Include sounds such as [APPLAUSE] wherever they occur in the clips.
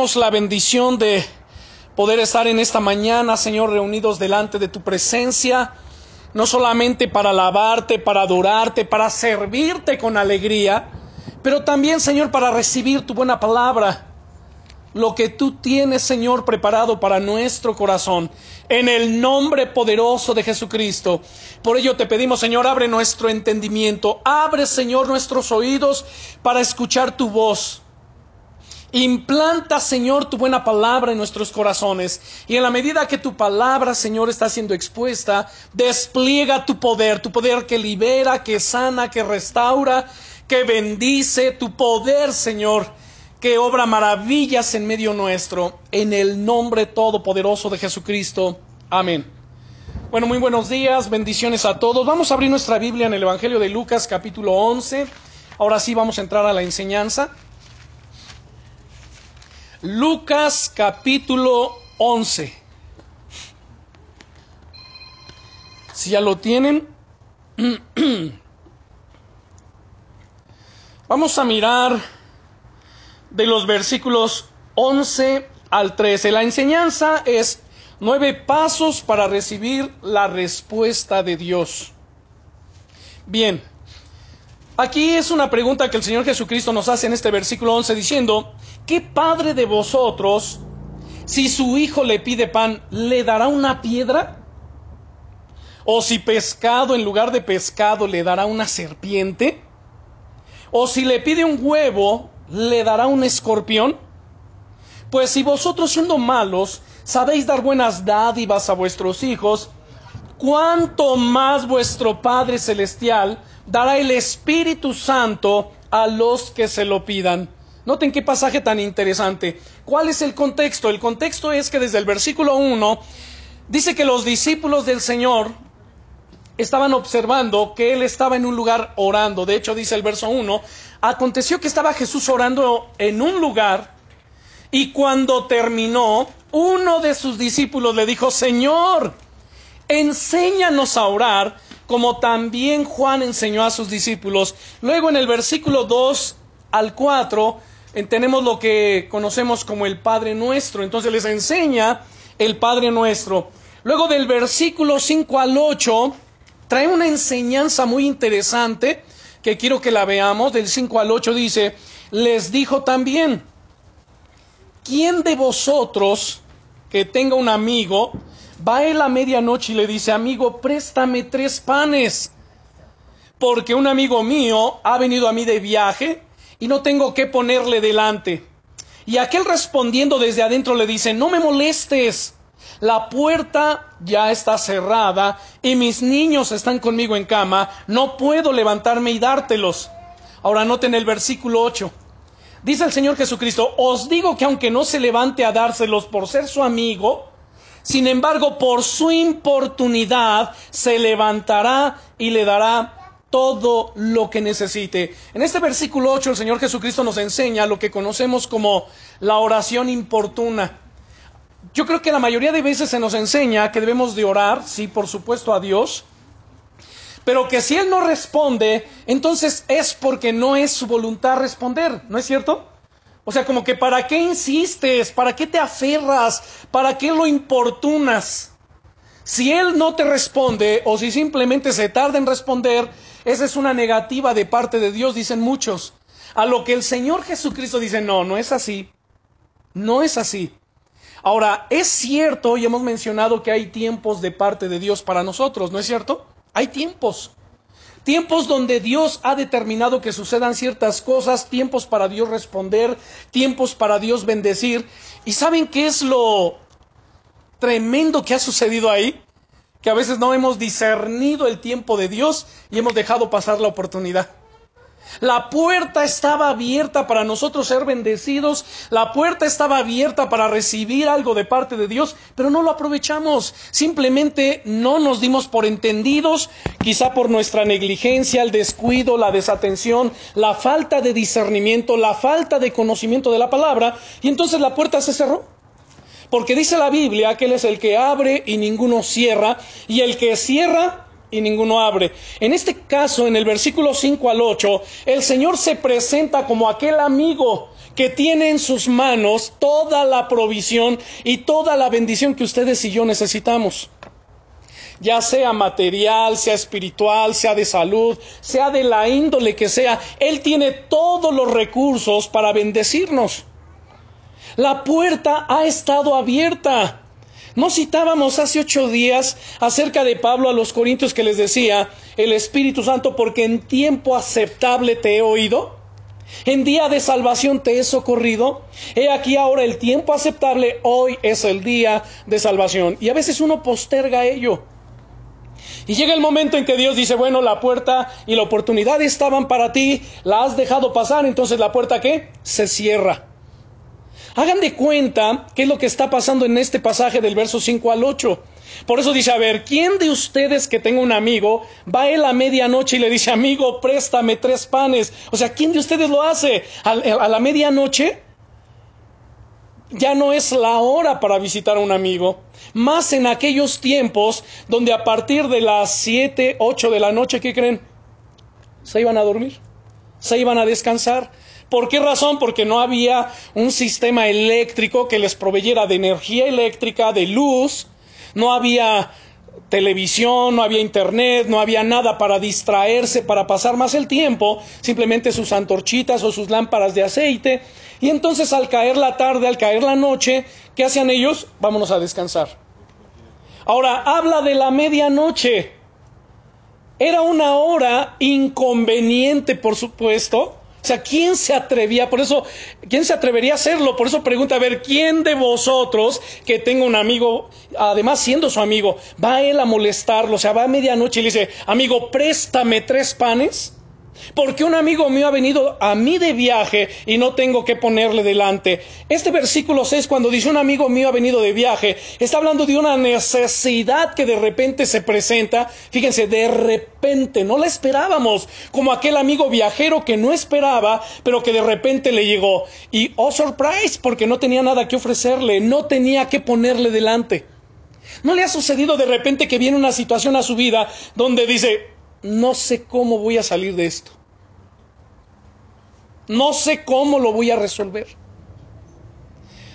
la bendición de poder estar en esta mañana, Señor, reunidos delante de tu presencia, no solamente para alabarte, para adorarte, para servirte con alegría, pero también, Señor, para recibir tu buena palabra, lo que tú tienes, Señor, preparado para nuestro corazón, en el nombre poderoso de Jesucristo. Por ello te pedimos, Señor, abre nuestro entendimiento, abre, Señor, nuestros oídos para escuchar tu voz. Implanta, Señor, tu buena palabra en nuestros corazones. Y en la medida que tu palabra, Señor, está siendo expuesta, despliega tu poder, tu poder que libera, que sana, que restaura, que bendice, tu poder, Señor, que obra maravillas en medio nuestro, en el nombre todopoderoso de Jesucristo. Amén. Bueno, muy buenos días, bendiciones a todos. Vamos a abrir nuestra Biblia en el Evangelio de Lucas capítulo 11. Ahora sí vamos a entrar a la enseñanza. Lucas capítulo 11. Si ya lo tienen, [CLEARS THROAT] vamos a mirar de los versículos 11 al 13. La enseñanza es nueve pasos para recibir la respuesta de Dios. Bien, aquí es una pregunta que el Señor Jesucristo nos hace en este versículo 11 diciendo, ¿qué padre de vosotros, si su hijo le pide pan, le dará una piedra? ¿O si pescado en lugar de pescado le dará una serpiente? ¿O si le pide un huevo, le dará un escorpión? Pues si vosotros siendo malos sabéis dar buenas dádivas a vuestros hijos, cuánto más vuestro Padre Celestial dará el Espíritu Santo a los que se lo pidan. Noten qué pasaje tan interesante. ¿Cuál es el contexto? El contexto es que desde el versículo 1 dice que los discípulos del Señor estaban observando que Él estaba en un lugar orando. De hecho, dice el verso 1, aconteció que estaba Jesús orando en un lugar y cuando terminó, uno de sus discípulos le dijo, Señor, enséñanos a orar como también Juan enseñó a sus discípulos. Luego en el versículo 2 al 4 tenemos lo que conocemos como el Padre Nuestro. Entonces les enseña el Padre Nuestro. Luego del versículo 5 al 8 trae una enseñanza muy interesante que quiero que la veamos. Del 5 al 8 dice, les dijo también, ¿quién de vosotros que tenga un amigo va a él a medianoche y le dice, amigo, préstame tres panes? Porque un amigo mío ha venido a mí de viaje y no tengo que ponerle delante. Y aquel respondiendo desde adentro le dice, no me molestes, la puerta ya está cerrada y mis niños están conmigo en cama, no puedo levantarme y dártelos. Ahora noten el versículo 8. Dice el Señor Jesucristo, os digo que aunque no se levante a dárselos por ser su amigo, sin embargo por su importunidad se levantará y le dará todo lo que necesite. En este versículo 8 el Señor Jesucristo nos enseña lo que conocemos como la oración importuna. Yo creo que la mayoría de veces se nos enseña que debemos de orar, sí, por supuesto, a Dios, pero que si Él no responde, entonces es porque no es su voluntad responder, ¿no es cierto? O sea, como que ¿para qué insistes? ¿Para qué te aferras? ¿Para qué lo importunas? Si Él no te responde o si simplemente se tarda en responder, esa es una negativa de parte de Dios, dicen muchos. A lo que el Señor Jesucristo dice, no, no es así. No es así. Ahora, es cierto, y hemos mencionado que hay tiempos de parte de Dios para nosotros, ¿no es cierto? Hay tiempos. Tiempos donde Dios ha determinado que sucedan ciertas cosas, tiempos para Dios responder, tiempos para Dios bendecir. ¿Y saben qué es lo tremendo que ha sucedido ahí? Que a veces no hemos discernido el tiempo de Dios y hemos dejado pasar la oportunidad. La puerta estaba abierta para nosotros ser bendecidos, la puerta estaba abierta para recibir algo de parte de Dios, pero no lo aprovechamos. Simplemente no nos dimos por entendidos, quizá por nuestra negligencia, el descuido, la desatención, la falta de discernimiento, la falta de conocimiento de la palabra, y entonces la puerta se cerró. Porque dice la Biblia que Él es el que abre y ninguno cierra, y el que cierra y ninguno abre. En este caso, en el versículo 5 al 8, el Señor se presenta como aquel amigo que tiene en sus manos toda la provisión y toda la bendición que ustedes y yo necesitamos. Ya sea material, sea espiritual, sea de salud, sea de la índole que sea, Él tiene todos los recursos para bendecirnos. La puerta ha estado abierta. No citábamos hace ocho días acerca de Pablo a los Corintios que les decía, el Espíritu Santo, porque en tiempo aceptable te he oído, en día de salvación te he socorrido, he aquí ahora el tiempo aceptable, hoy es el día de salvación. Y a veces uno posterga ello. Y llega el momento en que Dios dice, bueno, la puerta y la oportunidad estaban para ti, la has dejado pasar, entonces la puerta qué? Se cierra. Hagan de cuenta qué es lo que está pasando en este pasaje del verso 5 al 8. Por eso dice, a ver, ¿quién de ustedes que tenga un amigo va a él a medianoche y le dice, amigo, préstame tres panes? O sea, ¿quién de ustedes lo hace? A, a la medianoche ya no es la hora para visitar a un amigo. Más en aquellos tiempos donde a partir de las 7, 8 de la noche, ¿qué creen? Se iban a dormir, se iban a descansar. ¿Por qué razón? Porque no había un sistema eléctrico que les proveyera de energía eléctrica, de luz, no había televisión, no había internet, no había nada para distraerse, para pasar más el tiempo, simplemente sus antorchitas o sus lámparas de aceite. Y entonces al caer la tarde, al caer la noche, ¿qué hacían ellos? Vámonos a descansar. Ahora, habla de la medianoche. Era una hora inconveniente, por supuesto, o sea, ¿quién se atrevía? Por eso, ¿quién se atrevería a hacerlo? Por eso pregunta, a ver, ¿quién de vosotros que tenga un amigo, además siendo su amigo, va él a molestarlo? O sea, va a medianoche y le dice, amigo, préstame tres panes. Porque un amigo mío ha venido a mí de viaje y no tengo que ponerle delante. Este versículo 6, cuando dice un amigo mío ha venido de viaje, está hablando de una necesidad que de repente se presenta. Fíjense, de repente, no la esperábamos, como aquel amigo viajero que no esperaba, pero que de repente le llegó. Y, oh, surprise, porque no tenía nada que ofrecerle, no tenía que ponerle delante. ¿No le ha sucedido de repente que viene una situación a su vida donde dice, no sé cómo voy a salir de esto. No sé cómo lo voy a resolver.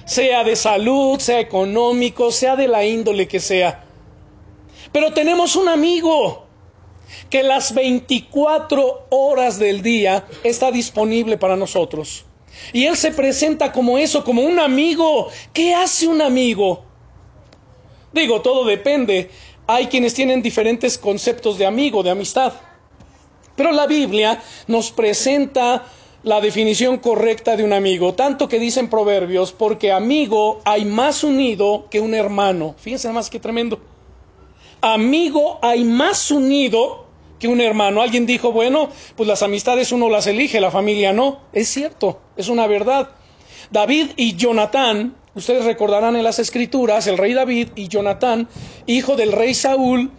Sea de salud, sea económico, sea de la índole que sea. Pero tenemos un amigo que las 24 horas del día está disponible para nosotros. Y Él se presenta como eso, como un amigo. ¿Qué hace un amigo? Digo, todo depende hay quienes tienen diferentes conceptos de amigo, de amistad. Pero la Biblia nos presenta la definición correcta de un amigo, tanto que dicen proverbios, porque amigo hay más unido que un hermano. Fíjense más que tremendo. Amigo hay más unido que un hermano. Alguien dijo, bueno, pues las amistades uno las elige, la familia no. Es cierto, es una verdad. David y Jonatán Ustedes recordarán en las escrituras, el rey David y Jonatán, hijo del rey Saúl,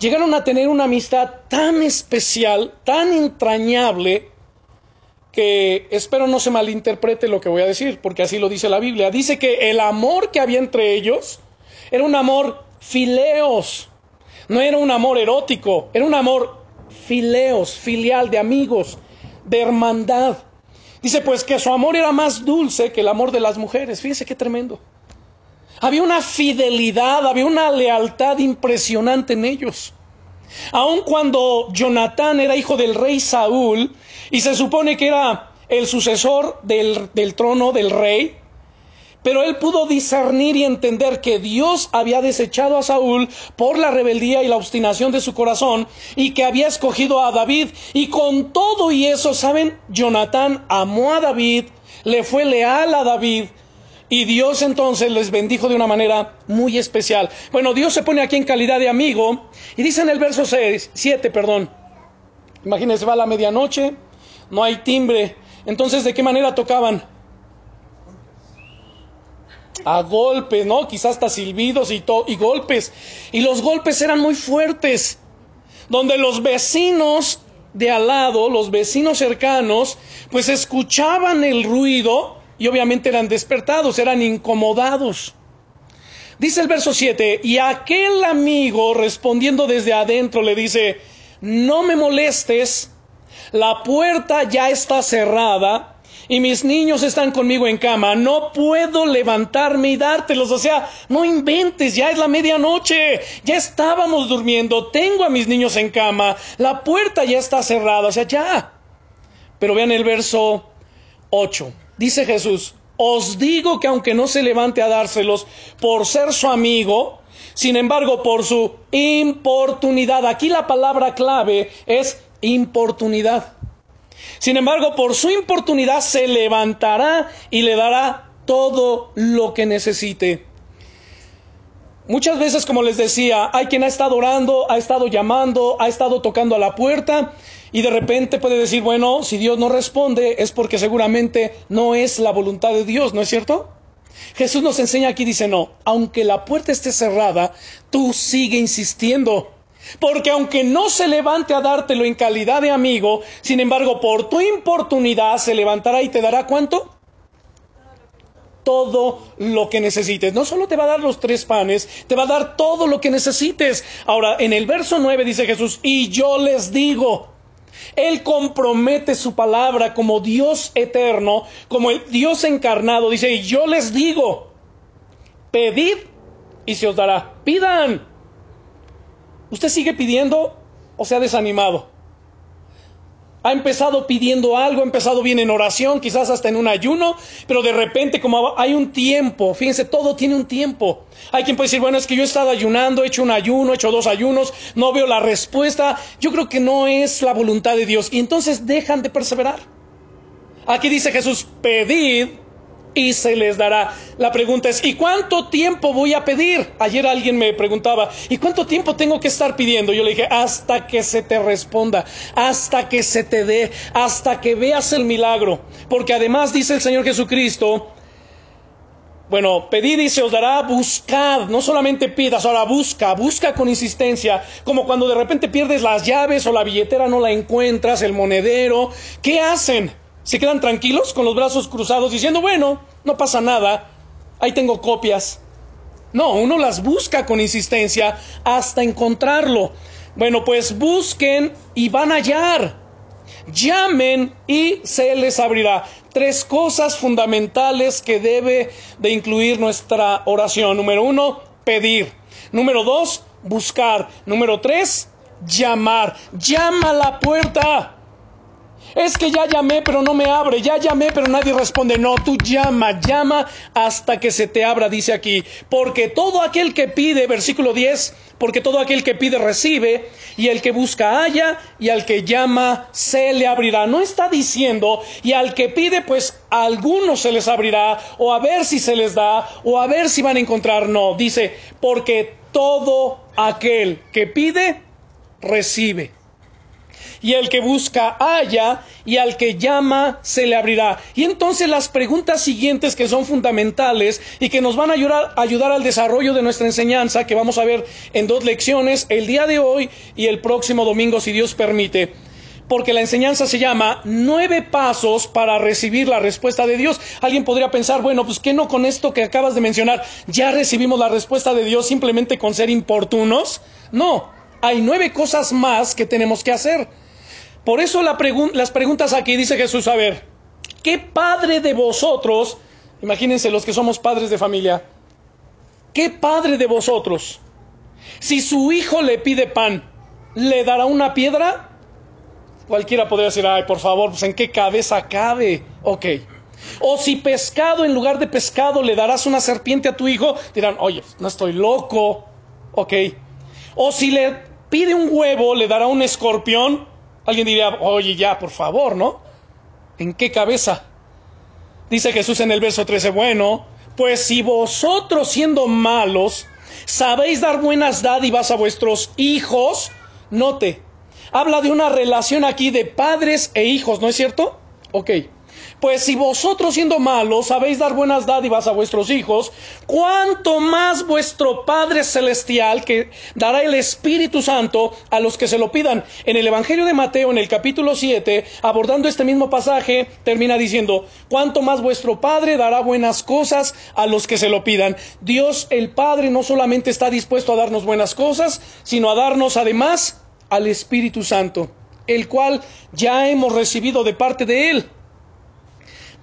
llegaron a tener una amistad tan especial, tan entrañable, que espero no se malinterprete lo que voy a decir, porque así lo dice la Biblia. Dice que el amor que había entre ellos era un amor fileos, no era un amor erótico, era un amor fileos, filial, de amigos, de hermandad. Dice pues que su amor era más dulce que el amor de las mujeres. Fíjese qué tremendo. Había una fidelidad, había una lealtad impresionante en ellos. Aun cuando Jonatán era hijo del rey Saúl y se supone que era el sucesor del, del trono del rey, pero él pudo discernir y entender que Dios había desechado a Saúl por la rebeldía y la obstinación de su corazón y que había escogido a David. Y con todo y eso, ¿saben? Jonatán amó a David, le fue leal a David. Y Dios entonces les bendijo de una manera muy especial. Bueno, Dios se pone aquí en calidad de amigo y dice en el verso 6, 7, perdón. Imagínense, va a la medianoche, no hay timbre. Entonces, ¿de qué manera tocaban? A golpes, ¿no? Quizás hasta silbidos y, y golpes. Y los golpes eran muy fuertes, donde los vecinos de al lado, los vecinos cercanos, pues escuchaban el ruido y obviamente eran despertados, eran incomodados. Dice el verso 7, y aquel amigo respondiendo desde adentro le dice, no me molestes, la puerta ya está cerrada y mis niños están conmigo en cama, no puedo levantarme y dártelos. O sea, no inventes, ya es la medianoche, ya estábamos durmiendo, tengo a mis niños en cama, la puerta ya está cerrada, o sea, ya. Pero vean el verso 8. Dice Jesús, os digo que aunque no se levante a dárselos por ser su amigo, sin embargo, por su importunidad, aquí la palabra clave es importunidad. Sin embargo, por su importunidad se levantará y le dará todo lo que necesite. Muchas veces, como les decía, hay quien ha estado orando, ha estado llamando, ha estado tocando a la puerta y de repente puede decir, bueno, si Dios no responde es porque seguramente no es la voluntad de Dios, ¿no es cierto? Jesús nos enseña aquí, dice, no, aunque la puerta esté cerrada, tú sigue insistiendo. Porque aunque no se levante a dártelo en calidad de amigo, sin embargo, por tu importunidad se levantará y te dará cuánto? Todo lo que necesites. No solo te va a dar los tres panes, te va a dar todo lo que necesites. Ahora, en el verso 9 dice Jesús, y yo les digo, Él compromete su palabra como Dios eterno, como el Dios encarnado. Dice, y yo les digo, pedid y se os dará. Pidan ¿Usted sigue pidiendo o se ha desanimado? Ha empezado pidiendo algo, ha empezado bien en oración, quizás hasta en un ayuno, pero de repente como hay un tiempo, fíjense, todo tiene un tiempo. Hay quien puede decir, bueno, es que yo he estado ayunando, he hecho un ayuno, he hecho dos ayunos, no veo la respuesta. Yo creo que no es la voluntad de Dios y entonces dejan de perseverar. Aquí dice Jesús, pedid y se les dará. La pregunta es, ¿y cuánto tiempo voy a pedir? Ayer alguien me preguntaba, ¿y cuánto tiempo tengo que estar pidiendo? Yo le dije, hasta que se te responda, hasta que se te dé, hasta que veas el milagro. Porque además dice el Señor Jesucristo, bueno, pedid y se os dará, buscad, no solamente pidas, ahora busca, busca con insistencia, como cuando de repente pierdes las llaves o la billetera no la encuentras, el monedero, ¿qué hacen? Se quedan tranquilos con los brazos cruzados diciendo, bueno, no pasa nada, ahí tengo copias. No, uno las busca con insistencia hasta encontrarlo. Bueno, pues busquen y van a hallar. Llamen y se les abrirá. Tres cosas fundamentales que debe de incluir nuestra oración. Número uno, pedir. Número dos, buscar. Número tres, llamar. Llama a la puerta. Es que ya llamé pero no me abre, ya llamé pero nadie responde. No, tú llama, llama hasta que se te abra, dice aquí. Porque todo aquel que pide, versículo 10, porque todo aquel que pide recibe, y el que busca halla, y al que llama se le abrirá. No está diciendo, y al que pide, pues a algunos se les abrirá, o a ver si se les da, o a ver si van a encontrar. No, dice, porque todo aquel que pide, recibe y el que busca halla, y al que llama se le abrirá. Y entonces las preguntas siguientes que son fundamentales y que nos van a ayudar, ayudar al desarrollo de nuestra enseñanza, que vamos a ver en dos lecciones, el día de hoy y el próximo domingo, si Dios permite porque la enseñanza se llama nueve pasos para recibir la respuesta de Dios. Alguien podría pensar, bueno, pues que no con esto que acabas de mencionar ya recibimos la respuesta de Dios simplemente con ser importunos. No, hay nueve cosas más que tenemos que hacer. Por eso las preguntas aquí dice Jesús, a ver, ¿qué padre de vosotros, imagínense los que somos padres de familia, qué padre de vosotros, si su hijo le pide pan, le dará una piedra? Cualquiera podría decir, ay, por favor, pues en qué cabeza cabe. Ok. O si pescado en lugar de pescado le darás una serpiente a tu hijo, dirán, oye, no estoy loco. Ok. O si le pide un huevo, le dará un escorpión. Alguien diría, oye, ya, por favor, ¿no? ¿En qué cabeza? Dice Jesús en el verso 13, bueno, pues si vosotros siendo malos sabéis dar buenas dádivas a vuestros hijos, note, habla de una relación aquí de padres e hijos, ¿no es cierto? Ok. Pues si vosotros siendo malos sabéis dar buenas dádivas a vuestros hijos, cuánto más vuestro Padre Celestial que dará el Espíritu Santo a los que se lo pidan. En el Evangelio de Mateo, en el capítulo 7, abordando este mismo pasaje, termina diciendo, cuánto más vuestro Padre dará buenas cosas a los que se lo pidan. Dios el Padre no solamente está dispuesto a darnos buenas cosas, sino a darnos además al Espíritu Santo, el cual ya hemos recibido de parte de Él.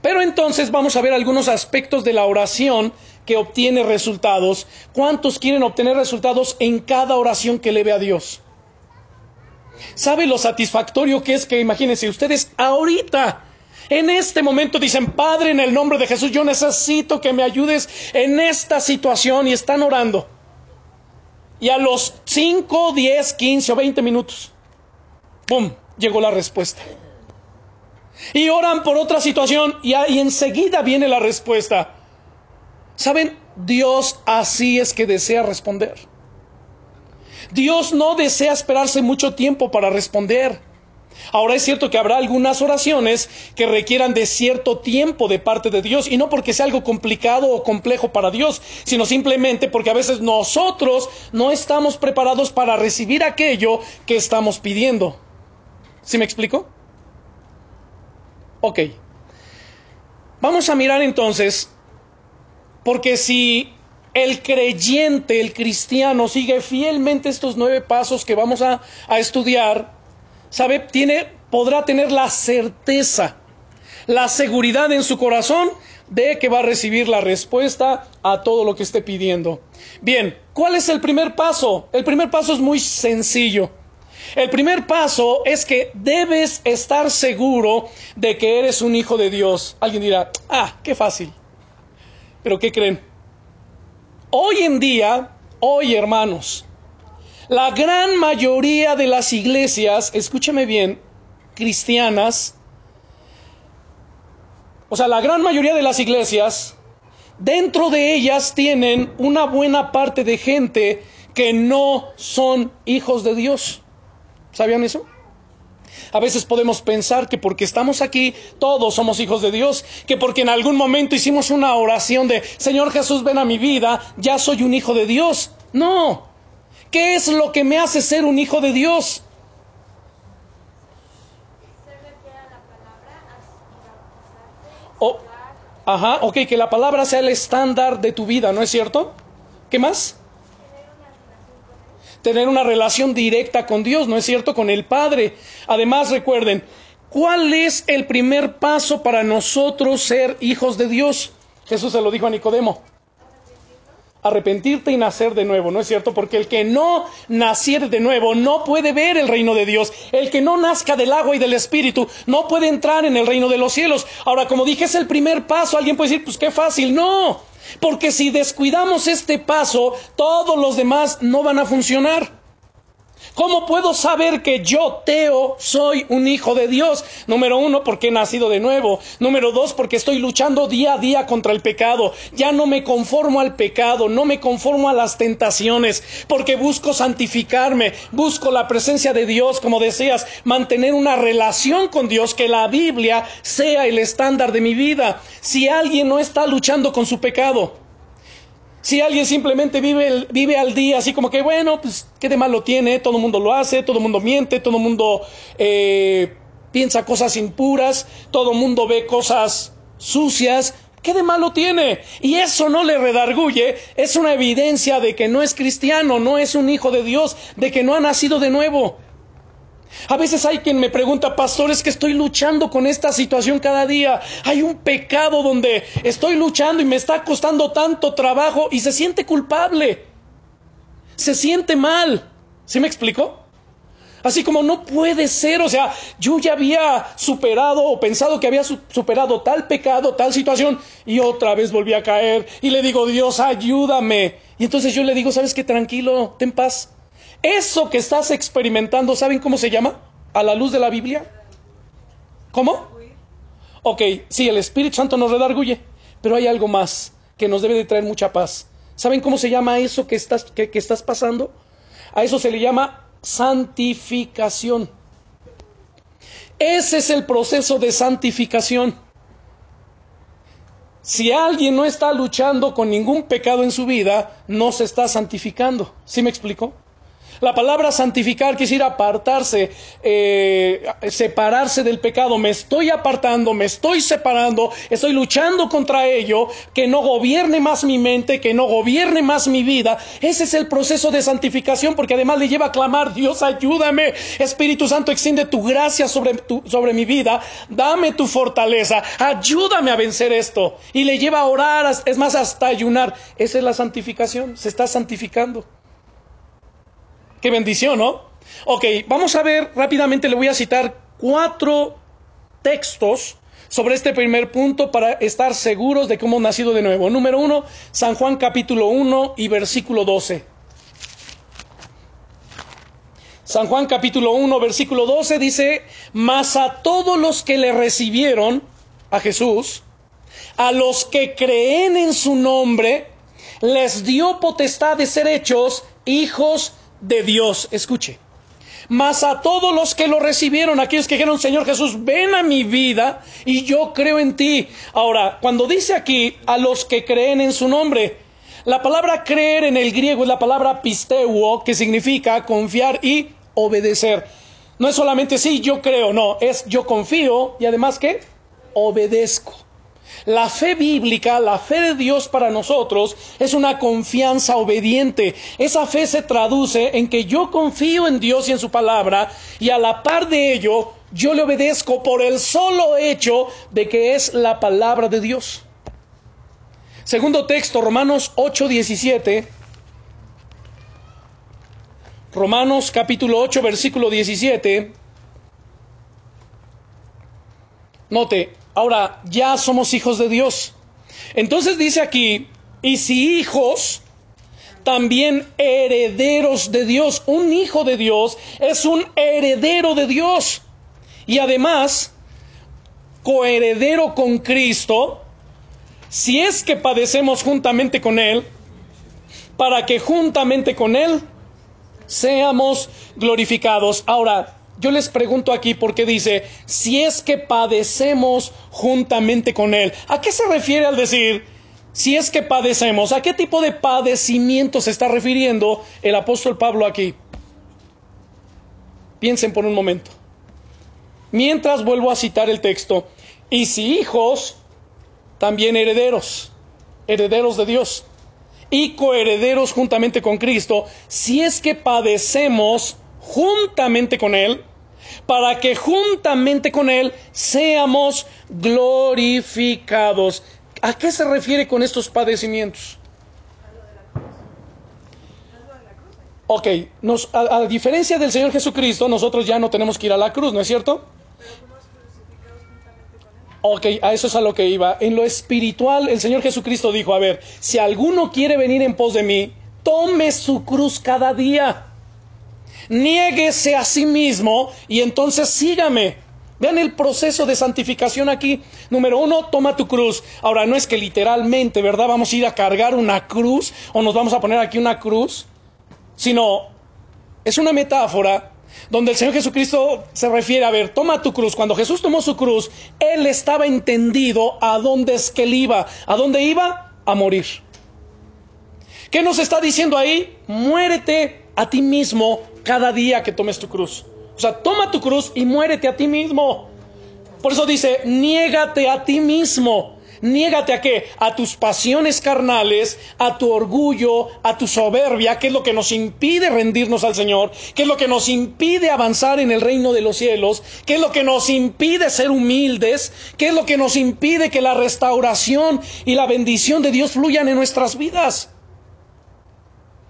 Pero entonces vamos a ver algunos aspectos de la oración que obtiene resultados. ¿Cuántos quieren obtener resultados en cada oración que le ve a Dios? ¿Sabe lo satisfactorio que es que imagínense ustedes ahorita, en este momento dicen, Padre, en el nombre de Jesús, yo necesito que me ayudes en esta situación y están orando. Y a los 5, 10, 15 o 20 minutos, ¡pum!, llegó la respuesta. Y oran por otra situación y, y enseguida viene la respuesta. ¿Saben? Dios así es que desea responder. Dios no desea esperarse mucho tiempo para responder. Ahora es cierto que habrá algunas oraciones que requieran de cierto tiempo de parte de Dios y no porque sea algo complicado o complejo para Dios, sino simplemente porque a veces nosotros no estamos preparados para recibir aquello que estamos pidiendo. ¿Sí me explico? Ok. Vamos a mirar entonces, porque si el creyente, el cristiano, sigue fielmente estos nueve pasos que vamos a, a estudiar, ¿sabe? Tiene, podrá tener la certeza, la seguridad en su corazón de que va a recibir la respuesta a todo lo que esté pidiendo. Bien, ¿cuál es el primer paso? El primer paso es muy sencillo. El primer paso es que debes estar seguro de que eres un hijo de Dios. Alguien dirá, ah, qué fácil. Pero ¿qué creen? Hoy en día, hoy hermanos, la gran mayoría de las iglesias, escúchame bien, cristianas, o sea, la gran mayoría de las iglesias, dentro de ellas tienen una buena parte de gente que no son hijos de Dios. ¿Sabían eso? A veces podemos pensar que porque estamos aquí todos somos hijos de Dios, que porque en algún momento hicimos una oración de Señor Jesús ven a mi vida, ya soy un hijo de Dios. No. ¿Qué es lo que me hace ser un hijo de Dios? ajá, ok, que la palabra sea el estándar de tu vida, ¿no es cierto? ¿Qué más? Tener una relación directa con Dios, ¿no es cierto? Con el Padre. Además, recuerden, ¿cuál es el primer paso para nosotros ser hijos de Dios? Jesús se lo dijo a Nicodemo. Arrepentirte y nacer de nuevo, ¿no es cierto? Porque el que no naciere de nuevo no puede ver el reino de Dios. El que no nazca del agua y del espíritu no puede entrar en el reino de los cielos. Ahora, como dije, es el primer paso. Alguien puede decir, pues qué fácil. No, porque si descuidamos este paso, todos los demás no van a funcionar. ¿Cómo puedo saber que yo, Teo, soy un hijo de Dios? Número uno, porque he nacido de nuevo. Número dos, porque estoy luchando día a día contra el pecado. Ya no me conformo al pecado, no me conformo a las tentaciones, porque busco santificarme, busco la presencia de Dios, como decías, mantener una relación con Dios, que la Biblia sea el estándar de mi vida. Si alguien no está luchando con su pecado, si alguien simplemente vive, vive al día así como que, bueno, pues, ¿qué de malo tiene? Todo el mundo lo hace, todo el mundo miente, todo el mundo eh, piensa cosas impuras, todo el mundo ve cosas sucias. ¿Qué de malo tiene? Y eso no le redarguye, es una evidencia de que no es cristiano, no es un hijo de Dios, de que no ha nacido de nuevo. A veces hay quien me pregunta, pastor, es que estoy luchando con esta situación cada día. Hay un pecado donde estoy luchando y me está costando tanto trabajo y se siente culpable. Se siente mal. ¿Sí me explico? Así como no puede ser, o sea, yo ya había superado o pensado que había superado tal pecado, tal situación, y otra vez volví a caer y le digo, Dios, ayúdame. Y entonces yo le digo, ¿sabes qué? Tranquilo, ten paz. Eso que estás experimentando, ¿saben cómo se llama? A la luz de la Biblia. ¿Cómo? Ok, sí, el Espíritu Santo nos redarguye, pero hay algo más que nos debe de traer mucha paz. ¿Saben cómo se llama eso que estás, que, que estás pasando? A eso se le llama santificación. Ese es el proceso de santificación. Si alguien no está luchando con ningún pecado en su vida, no se está santificando. ¿Sí me explico? La palabra santificar decir apartarse, eh, separarse del pecado. Me estoy apartando, me estoy separando, estoy luchando contra ello, que no gobierne más mi mente, que no gobierne más mi vida. Ese es el proceso de santificación, porque además le lleva a clamar, Dios ayúdame, Espíritu Santo extiende tu gracia sobre, sobre mi vida, dame tu fortaleza, ayúdame a vencer esto. Y le lleva a orar, es más, hasta ayunar. Esa es la santificación, se está santificando. Qué bendición, ¿no? Ok, vamos a ver rápidamente, le voy a citar cuatro textos sobre este primer punto para estar seguros de cómo nacido de nuevo. Número uno, San Juan capítulo 1 y versículo 12. San Juan capítulo 1, versículo 12 dice, mas a todos los que le recibieron, a Jesús, a los que creen en su nombre, les dio potestad de ser hechos hijos de Dios. Escuche. Mas a todos los que lo recibieron, aquellos que dijeron, Señor Jesús, ven a mi vida y yo creo en ti. Ahora, cuando dice aquí a los que creen en su nombre, la palabra creer en el griego es la palabra pisteuo, que significa confiar y obedecer. No es solamente sí, yo creo, no, es yo confío y además que obedezco. La fe bíblica, la fe de Dios para nosotros es una confianza obediente. Esa fe se traduce en que yo confío en Dios y en su palabra y a la par de ello yo le obedezco por el solo hecho de que es la palabra de Dios. Segundo texto, Romanos 8, 17. Romanos capítulo 8, versículo 17. Note, Ahora, ya somos hijos de Dios. Entonces dice aquí, y si hijos, también herederos de Dios. Un hijo de Dios es un heredero de Dios. Y además, coheredero con Cristo, si es que padecemos juntamente con Él, para que juntamente con Él seamos glorificados. Ahora, yo les pregunto aquí porque dice, si es que padecemos juntamente con Él. ¿A qué se refiere al decir, si es que padecemos? ¿A qué tipo de padecimiento se está refiriendo el apóstol Pablo aquí? Piensen por un momento. Mientras vuelvo a citar el texto, y si hijos, también herederos, herederos de Dios, y coherederos juntamente con Cristo, si es que padecemos juntamente con Él, para que juntamente con Él seamos glorificados. ¿A qué se refiere con estos padecimientos? Ok, nos, a, a, diferencia del Señor Jesucristo, nosotros ya no tenemos que ir a la cruz, ¿no es cierto? Ok, a eso es a lo que iba. En lo espiritual, el Señor Jesucristo dijo, a ver, si alguno quiere venir en pos de mí, tome su cruz cada día niéguese a sí mismo y entonces sígame. Vean el proceso de santificación aquí. Número uno, toma tu cruz. Ahora, no es que literalmente, ¿verdad? Vamos a ir a cargar una cruz o nos vamos a poner aquí una cruz, sino es una metáfora donde el Señor Jesucristo se refiere a ver, toma tu cruz. Cuando Jesús tomó su cruz, Él estaba entendido a dónde es que Él iba. ¿A dónde iba? A morir. ¿Qué nos está diciendo ahí? Muérete a ti mismo cada día que tomes tu cruz. O sea, toma tu cruz y muérete a ti mismo. Por eso dice, niégate a ti mismo. Niégate a qué? A tus pasiones carnales, a tu orgullo, a tu soberbia, que es lo que nos impide rendirnos al Señor, que es lo que nos impide avanzar en el reino de los cielos, que es lo que nos impide ser humildes, que es lo que nos impide que la restauración y la bendición de Dios fluyan en nuestras vidas.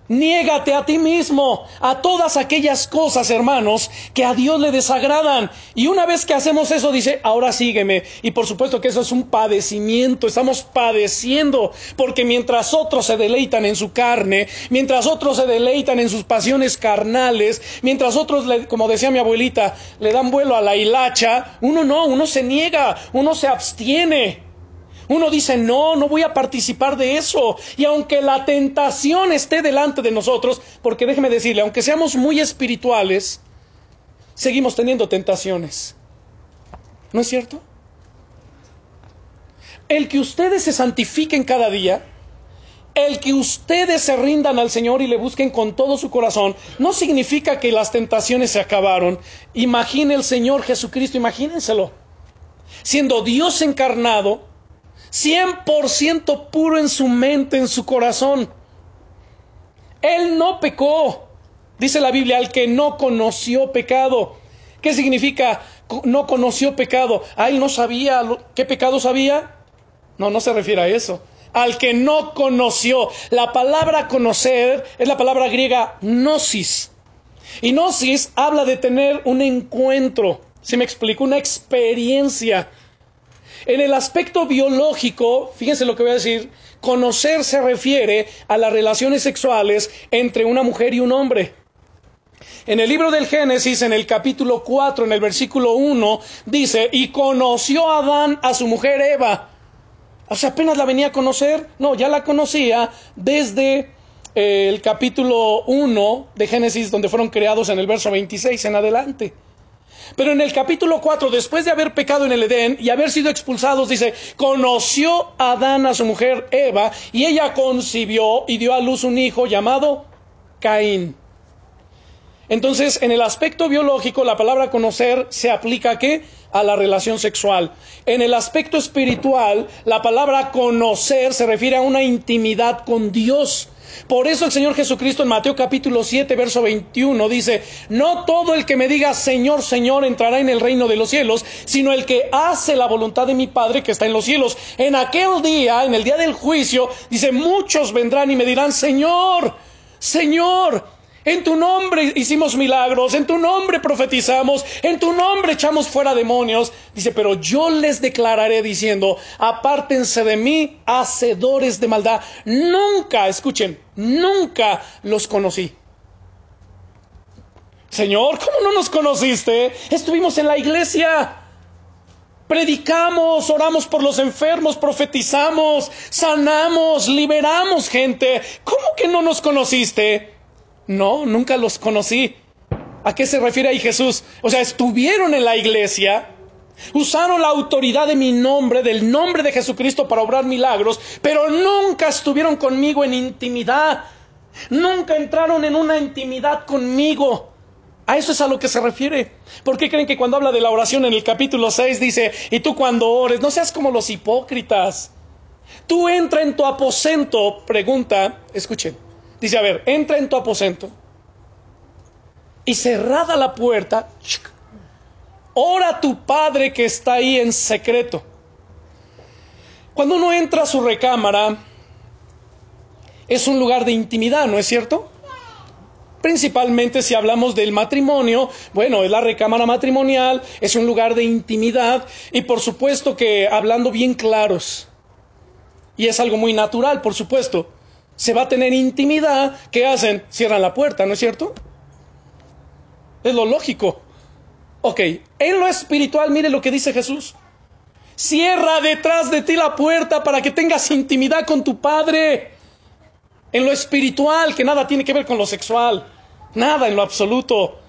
Niégate a ti mismo, a todas aquellas cosas, hermanos, que a Dios le desagradan. Y una vez que hacemos eso, dice, ahora sígueme. Y por supuesto que eso es un padecimiento, estamos padeciendo, porque mientras otros se deleitan en su carne, mientras otros se deleitan en sus pasiones carnales, mientras otros, como decía mi abuelita, le dan vuelo a la hilacha, uno no, uno se niega, uno se abstiene. Uno dice, no, no voy a participar de eso. Y aunque la tentación esté delante de nosotros, porque déjeme decirle, aunque seamos muy espirituales, seguimos teniendo tentaciones. ¿No es cierto? El que ustedes se santifiquen cada día el que ustedes se rindan al Señor y le busquen con todo su corazón, no significa que las tentaciones se acabaron. Imagine el Señor Jesucristo, imagínenselo, siendo Dios encarnado, 100% puro en su mente, en su corazón. Él no pecó. Dice la Biblia, al que no conoció pecado. ¿Qué significa no conoció pecado? Ah, no sabía qué pecado sabía. No, no se refiere a eso. Al que no conoció. La palabra conocer es la palabra griega gnosis. Y gnosis habla de tener un encuentro. Si me explico, una experiencia. En el aspecto biológico, fíjense lo que voy a decir, conocer se refiere a las relaciones sexuales entre una mujer y un hombre. En el libro del Génesis, en el capítulo 4, en el versículo 1, dice, y conoció Adán a su mujer Eva. O sea, apenas la venía a conocer. No, ya la conocía desde eh, el capítulo 1 de Génesis, donde fueron creados en el verso 26 en adelante. Pero en el capítulo 4, después de haber pecado en el Edén y haber sido expulsados, dice, conoció Adán a su mujer Eva y ella concibió y dio a luz un hijo llamado Caín. Entonces, en el aspecto biológico, la palabra conocer se aplica a qué? A la relación sexual. En el aspecto espiritual, la palabra conocer se refiere a una intimidad con Dios. Por eso el Señor Jesucristo en Mateo capítulo 7, verso 21 dice, no todo el que me diga Señor, Señor entrará en el reino de los cielos, sino el que hace la voluntad de mi Padre que está en los cielos. En aquel día, en el día del juicio, dice, muchos vendrán y me dirán, Señor, Señor, en tu nombre hicimos milagros, en tu nombre profetizamos, en tu nombre echamos fuera demonios. Dice, pero yo les declararé diciendo, apártense de mí, hacedores de maldad. Nunca, escuchen, nunca los conocí. Señor, ¿cómo no nos conociste? Estuvimos en la iglesia. Predicamos, oramos por los enfermos, profetizamos, sanamos, liberamos gente. ¿Cómo que no nos conociste? No, nunca los conocí. ¿A qué se refiere ahí Jesús? O sea, estuvieron en la iglesia, usaron la autoridad de mi nombre, del nombre de Jesucristo para obrar milagros, pero nunca estuvieron conmigo en intimidad. Nunca entraron en una intimidad conmigo. A eso es a lo que se refiere. ¿Por qué creen que cuando habla de la oración en el capítulo 6 dice, y tú cuando ores, no seas como los hipócritas? Tú entra en tu aposento, pregunta, escuchen, Dice, a ver, entra en tu aposento y cerrada la puerta, ora a tu padre que está ahí en secreto. Cuando uno entra a su recámara, es un lugar de intimidad, ¿no es cierto? Principalmente si hablamos del matrimonio, bueno, es la recámara matrimonial, es un lugar de intimidad y por supuesto que hablando bien claros, y es algo muy natural, por supuesto, se va a tener intimidad, ¿qué hacen? Cierran la puerta, ¿no es cierto? Es lo lógico. Ok, en lo espiritual, mire lo que dice Jesús. Cierra detrás de ti la puerta para que tengas intimidad con tu Padre. En lo espiritual, que nada tiene que ver con lo sexual. Nada en lo absoluto.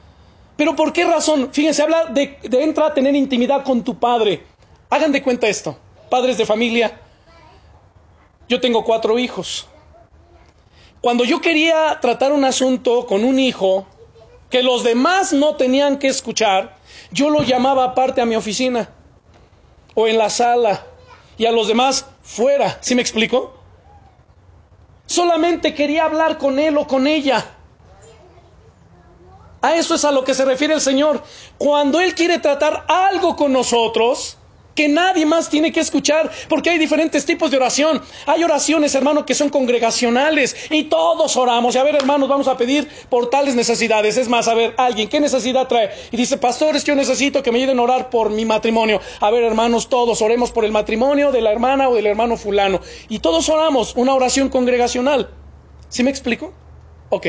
Pero ¿por qué razón? Fíjense, habla de, de entra a tener intimidad con tu Padre. Hagan de cuenta esto. Padres de familia. Yo tengo cuatro hijos. Cuando yo quería tratar un asunto con un hijo que los demás no tenían que escuchar, yo lo llamaba aparte a mi oficina o en la sala y a los demás fuera. ¿Sí me explico? Solamente quería hablar con él o con ella. A eso es a lo que se refiere el Señor. Cuando Él quiere tratar algo con nosotros, que nadie más tiene que escuchar, porque hay diferentes tipos de oración. Hay oraciones, hermano, que son congregacionales y todos oramos. Y a ver, hermanos, vamos a pedir por tales necesidades. Es más, a ver, alguien, ¿qué necesidad trae? Y dice, pastores, yo necesito que me ayuden a orar por mi matrimonio. A ver, hermanos, todos oremos por el matrimonio de la hermana o del hermano fulano. Y todos oramos una oración congregacional. ¿Sí me explico? Ok.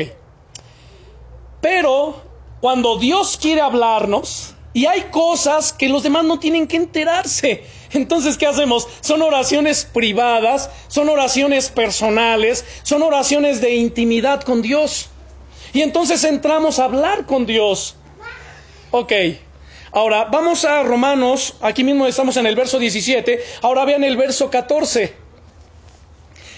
Pero cuando Dios quiere hablarnos, y hay cosas que los demás no tienen que enterarse. Entonces, ¿qué hacemos? Son oraciones privadas, son oraciones personales, son oraciones de intimidad con Dios. Y entonces entramos a hablar con Dios. Ok. Ahora, vamos a Romanos, aquí mismo estamos en el verso 17, ahora vean el verso 14.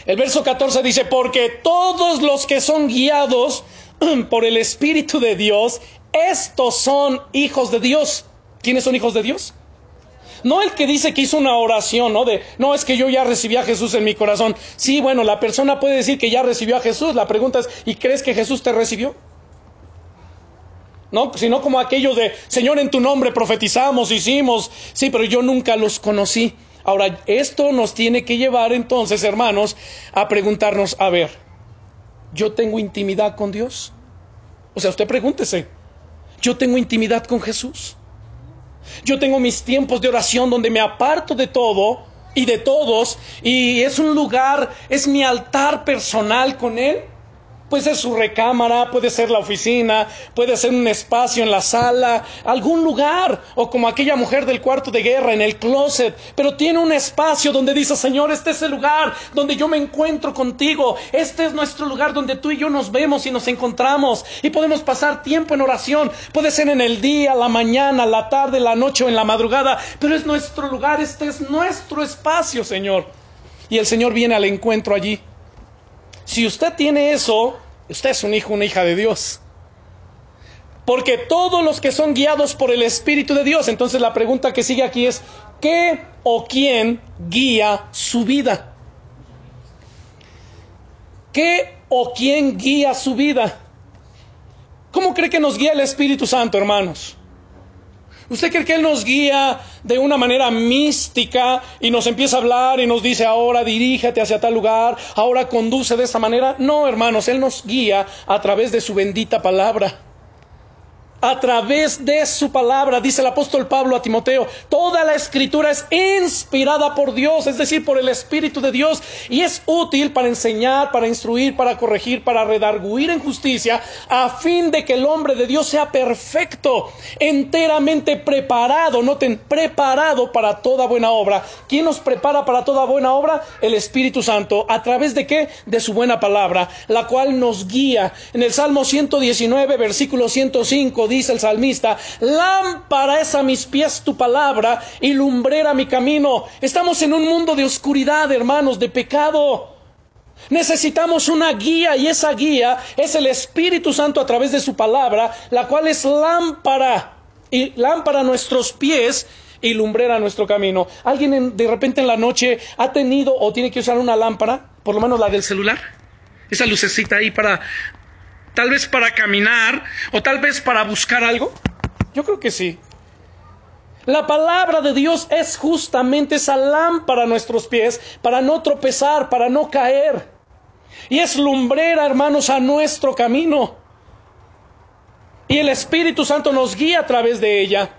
El verso 14 dice, porque todos los que son guiados [CLEARS THROAT] por el Espíritu de Dios, estos son hijos de Dios. ¿Quiénes son hijos de Dios? No el que dice que hizo una oración, ¿no? De, no, es que yo ya recibí a Jesús en mi corazón. Sí, bueno, la persona puede decir que ya recibió a Jesús. La pregunta es, ¿y crees que Jesús te recibió? ¿No? Sino como aquello de, Señor, en tu nombre profetizamos, hicimos. Sí, pero yo nunca los conocí. Ahora, esto nos tiene que llevar entonces, hermanos, a preguntarnos, a ver, ¿yo tengo intimidad con Dios? O sea, usted pregúntese, ¿yo tengo intimidad con Jesús? Yo tengo mis tiempos de oración donde me aparto de todo y de todos y es un lugar, es mi altar personal con Él. Puede ser su recámara, puede ser la oficina, puede ser un espacio en la sala, algún lugar, o como aquella mujer del cuarto de guerra en el closet, pero tiene un espacio donde dice, Señor, este es el lugar donde yo me encuentro contigo, este es nuestro lugar donde tú y yo nos vemos y nos encontramos y podemos pasar tiempo en oración, puede ser en el día, la mañana, la tarde, la noche o en la madrugada, pero es nuestro lugar, este es nuestro espacio, Señor. Y el Señor viene al encuentro allí. Si usted tiene eso, usted es un hijo, una hija de Dios. Porque todos los que son guiados por el Espíritu de Dios, entonces la pregunta que sigue aquí es, ¿qué o quién guía su vida? ¿Qué o quién guía su vida? ¿Cómo cree que nos guía el Espíritu Santo, hermanos? ¿Usted cree que Él nos guía de una manera mística y nos empieza a hablar y nos dice ahora dirígete hacia tal lugar, ahora conduce de esta manera? No, hermanos, Él nos guía a través de su bendita palabra a través de su palabra, dice el apóstol Pablo a Timoteo, toda la escritura es inspirada por Dios, es decir, por el Espíritu de Dios, y es útil para enseñar, para instruir, para corregir, para redarguir en justicia, a fin de que el hombre de Dios sea perfecto, enteramente preparado, noten, preparado para toda buena obra. ¿Quién nos prepara para toda buena obra? El Espíritu Santo, a través de qué? De su buena palabra, la cual nos guía. En el Salmo 119, versículo 105, dice el salmista, lámpara es a mis pies tu palabra y lumbrera mi camino. Estamos en un mundo de oscuridad, hermanos, de pecado. Necesitamos una guía y esa guía es el Espíritu Santo a través de su palabra, la cual es lámpara y lámpara a nuestros pies y lumbrera nuestro camino. ¿Alguien de repente en la noche ha tenido o tiene que usar una lámpara, por lo menos la del celular? Esa lucecita ahí para Tal vez para caminar o tal vez para buscar algo. Yo creo que sí. La palabra de Dios es justamente esa lámpara a nuestros pies para no tropezar, para no caer. Y es lumbrera, hermanos, a nuestro camino. Y el Espíritu Santo nos guía a través de ella.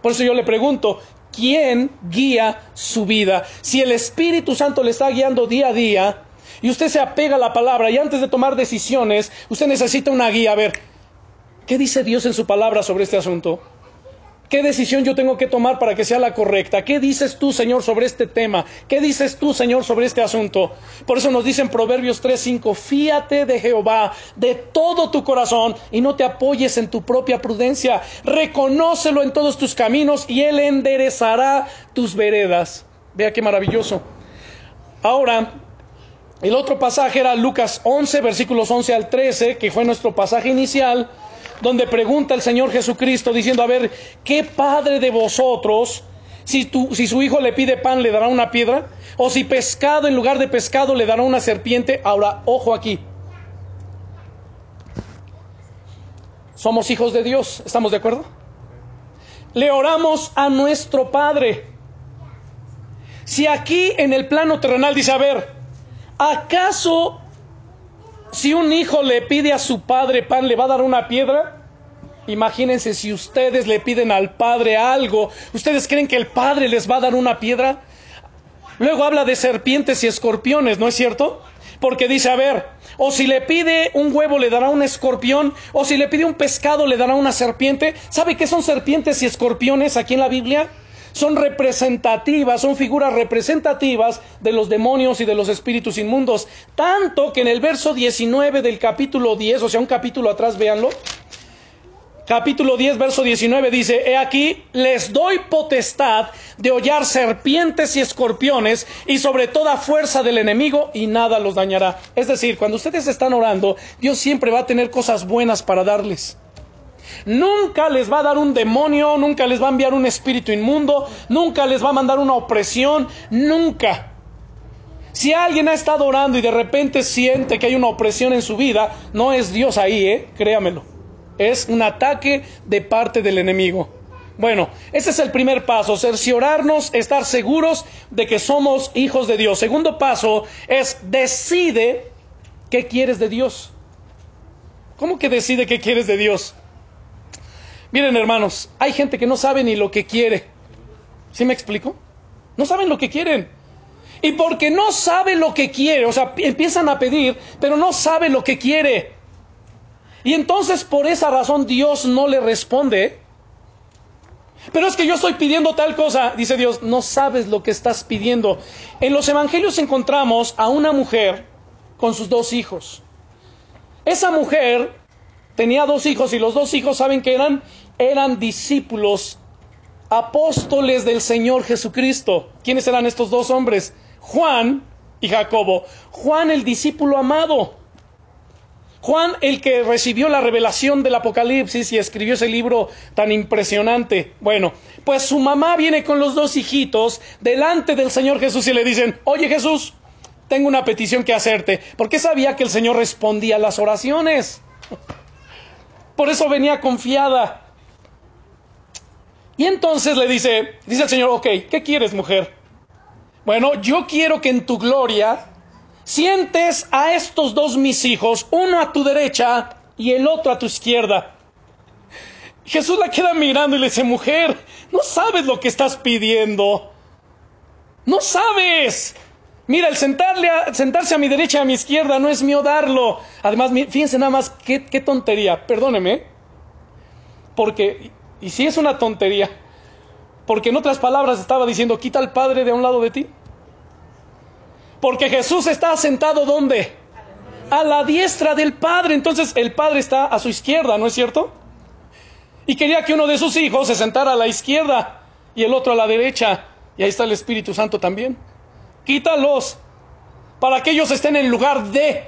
Por eso yo le pregunto, ¿quién guía su vida? Si el Espíritu Santo le está guiando día a día, y usted se apega a la palabra y antes de tomar decisiones, usted necesita una guía. A ver, ¿qué dice Dios en su palabra sobre este asunto? ¿Qué decisión yo tengo que tomar para que sea la correcta? ¿Qué dices tú, Señor, sobre este tema? ¿Qué dices tú, Señor, sobre este asunto? Por eso nos dicen Proverbios 3:5, fíate de Jehová de todo tu corazón y no te apoyes en tu propia prudencia. Reconócelo en todos tus caminos y Él enderezará tus veredas. Vea qué maravilloso. Ahora, el otro pasaje era Lucas 11, versículos 11 al 13, que fue nuestro pasaje inicial, donde pregunta el Señor Jesucristo diciendo, a ver, ¿qué padre de vosotros, si, si su hijo le pide pan, le dará una piedra? ¿O si pescado en lugar de pescado le dará una serpiente? Ahora, ojo aquí. Somos hijos de Dios, ¿estamos de acuerdo? Le oramos a nuestro Padre. Si aquí en el plano terrenal dice, a ver, ¿Acaso si un hijo le pide a su padre pan, le va a dar una piedra? Imagínense si ustedes le piden al padre algo, ¿ustedes creen que el padre les va a dar una piedra? Luego habla de serpientes y escorpiones, ¿no es cierto? Porque dice, a ver, o si le pide un huevo le dará un escorpión, o si le pide un pescado le dará una serpiente. ¿Sabe qué son serpientes y escorpiones aquí en la Biblia? Son representativas, son figuras representativas de los demonios y de los espíritus inmundos. Tanto que en el verso 19 del capítulo 10, o sea, un capítulo atrás, véanlo, capítulo 10, verso 19 dice, He aquí, les doy potestad de hollar serpientes y escorpiones y sobre toda fuerza del enemigo y nada los dañará. Es decir, cuando ustedes están orando, Dios siempre va a tener cosas buenas para darles. Nunca les va a dar un demonio, nunca les va a enviar un espíritu inmundo, nunca les va a mandar una opresión, nunca. Si alguien ha estado orando y de repente siente que hay una opresión en su vida, no es Dios ahí, ¿eh? créamelo. Es un ataque de parte del enemigo. Bueno, ese es el primer paso, cerciorarnos, estar seguros de que somos hijos de Dios. Segundo paso es decide qué quieres de Dios. ¿Cómo que decide qué quieres de Dios? Miren hermanos, hay gente que no sabe ni lo que quiere. ¿Sí me explico? No saben lo que quieren. Y porque no sabe lo que quiere, o sea, empiezan a pedir, pero no sabe lo que quiere. Y entonces por esa razón Dios no le responde. Pero es que yo estoy pidiendo tal cosa, dice Dios, no sabes lo que estás pidiendo. En los evangelios encontramos a una mujer con sus dos hijos. Esa mujer tenía dos hijos y los dos hijos, ¿saben que eran? Eran discípulos, apóstoles del Señor Jesucristo. ¿Quiénes eran estos dos hombres? Juan y Jacobo. Juan el discípulo amado. Juan el que recibió la revelación del Apocalipsis y escribió ese libro tan impresionante. Bueno, pues su mamá viene con los dos hijitos delante del Señor Jesús y le dicen, oye Jesús, tengo una petición que hacerte, porque sabía que el Señor respondía a las oraciones. Por eso venía confiada. Y entonces le dice, dice el Señor, ok, ¿qué quieres mujer? Bueno, yo quiero que en tu gloria sientes a estos dos mis hijos, uno a tu derecha y el otro a tu izquierda. Jesús la queda mirando y le dice, mujer, no sabes lo que estás pidiendo. No sabes. Mira, el sentarle sentarse a mi derecha y a mi izquierda no es mío darlo. Además, fíjense nada más qué, qué tontería. Perdóneme. Porque, y si es una tontería, porque en otras palabras estaba diciendo, quita al Padre de un lado de ti. Porque Jesús está sentado ¿dónde? A la diestra del Padre. Entonces el Padre está a su izquierda, ¿no es cierto? Y quería que uno de sus hijos se sentara a la izquierda y el otro a la derecha. Y ahí está el Espíritu Santo también. Quítalos para que ellos estén en lugar de.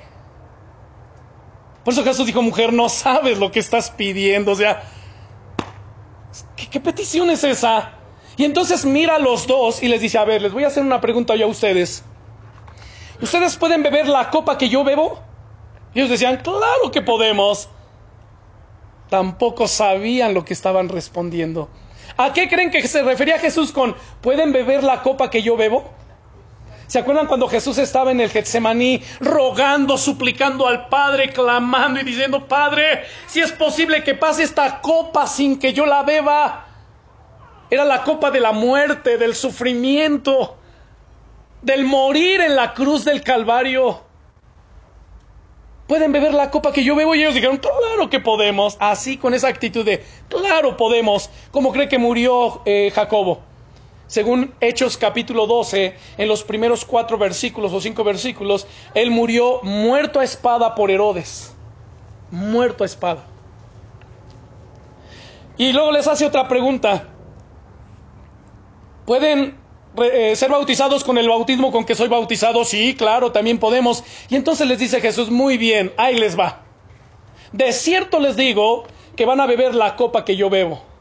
Por eso Jesús dijo, mujer, no sabes lo que estás pidiendo. O sea, ¿qué, petición es esa? Y entonces mira a los dos y les dice, a ver, les voy a hacer una pregunta yo a ustedes. ¿Ustedes pueden beber la copa que yo bebo? Y ellos decían, claro que podemos. Tampoco sabían lo que estaban respondiendo. ¿A qué creen que se refería Jesús con, ¿pueden beber la copa que yo bebo? ¿Se acuerdan cuando Jesús estaba en el Getsemaní rogando, suplicando al Padre, clamando y diciendo, Padre, si es posible que pase esta copa sin que yo la beba? Era la copa de la muerte, del sufrimiento, del morir en la cruz del Calvario. ¿Pueden beber la copa que yo bebo? Y ellos dijeron, claro que podemos. Así, con esa actitud de, claro podemos. ¿Cómo cree que murió eh, Jacobo? Según Hechos capítulo 12, en los primeros cuatro versículos o cinco versículos, él murió muerto a espada por Herodes. Muerto a espada. Y luego les hace otra pregunta. ¿Pueden eh, ser bautizados con el bautismo con que soy bautizado? Sí, claro, también podemos. Y entonces les dice Jesús, muy bien, ahí les va. De cierto les digo que van a beber la copa que yo bebo.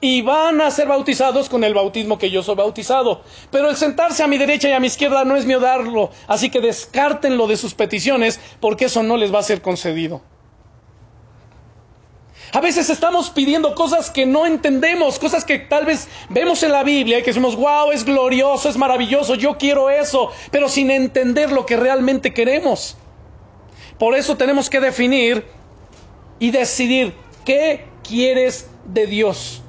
Y van a ser bautizados con el bautismo que yo soy bautizado. Pero el sentarse a mi derecha y a mi izquierda no es mío darlo. Así que descártenlo de sus peticiones porque eso no les va a ser concedido. A veces estamos pidiendo cosas que no entendemos, cosas que tal vez vemos en la Biblia y que decimos, wow, es glorioso, es maravilloso, yo quiero eso, pero sin entender lo que realmente queremos. Por eso tenemos que definir y decidir qué quieres de Dios.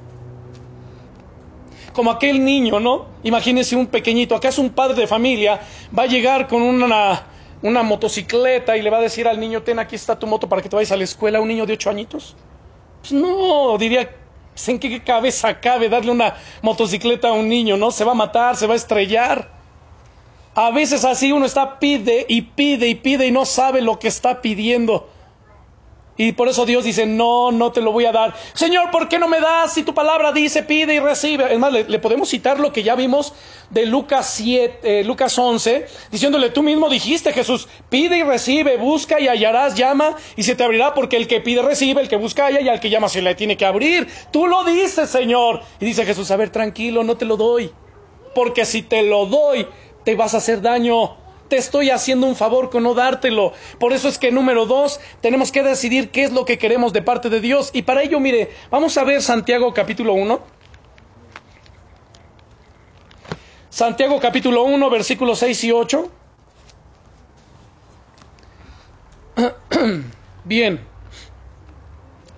Como aquel niño, ¿no? Imagínense un pequeñito, ¿acaso un padre de familia va a llegar con una, una motocicleta y le va a decir al niño, ten, aquí está tu moto para que te vayas a la escuela, un niño de ocho añitos? Pues no, diría, pues, ¿en qué cabeza cabe darle una motocicleta a un niño? ¿No? Se va a matar, se va a estrellar. A veces así uno está pide y pide y pide y no sabe lo que está pidiendo. Y por eso Dios dice, no, no te lo voy a dar. Señor, ¿por qué no me das si tu palabra dice, pide y recibe? Es más, le, podemos citar lo que ya vimos de Lucas, 7, eh, Lucas 11, diciéndole, tú mismo dijiste, Jesús, pide y recibe, busca y hallarás, llama y se te abrirá, porque el que pide recibe, el que busca halla y al que llama se le tiene que abrir. Tú lo dices, Señor. Y dice Jesús, a ver, tranquilo, no te lo doy. Porque si te lo doy, te vas a hacer daño te estoy haciendo un favor con no dártelo. Por eso es que número dos, tenemos que decidir qué es lo que queremos de parte de Dios. Y para ello, mire, vamos a ver Santiago capítulo 1. Santiago capítulo 1, versículos 6 y 8. [CLEARS THROAT] Bien,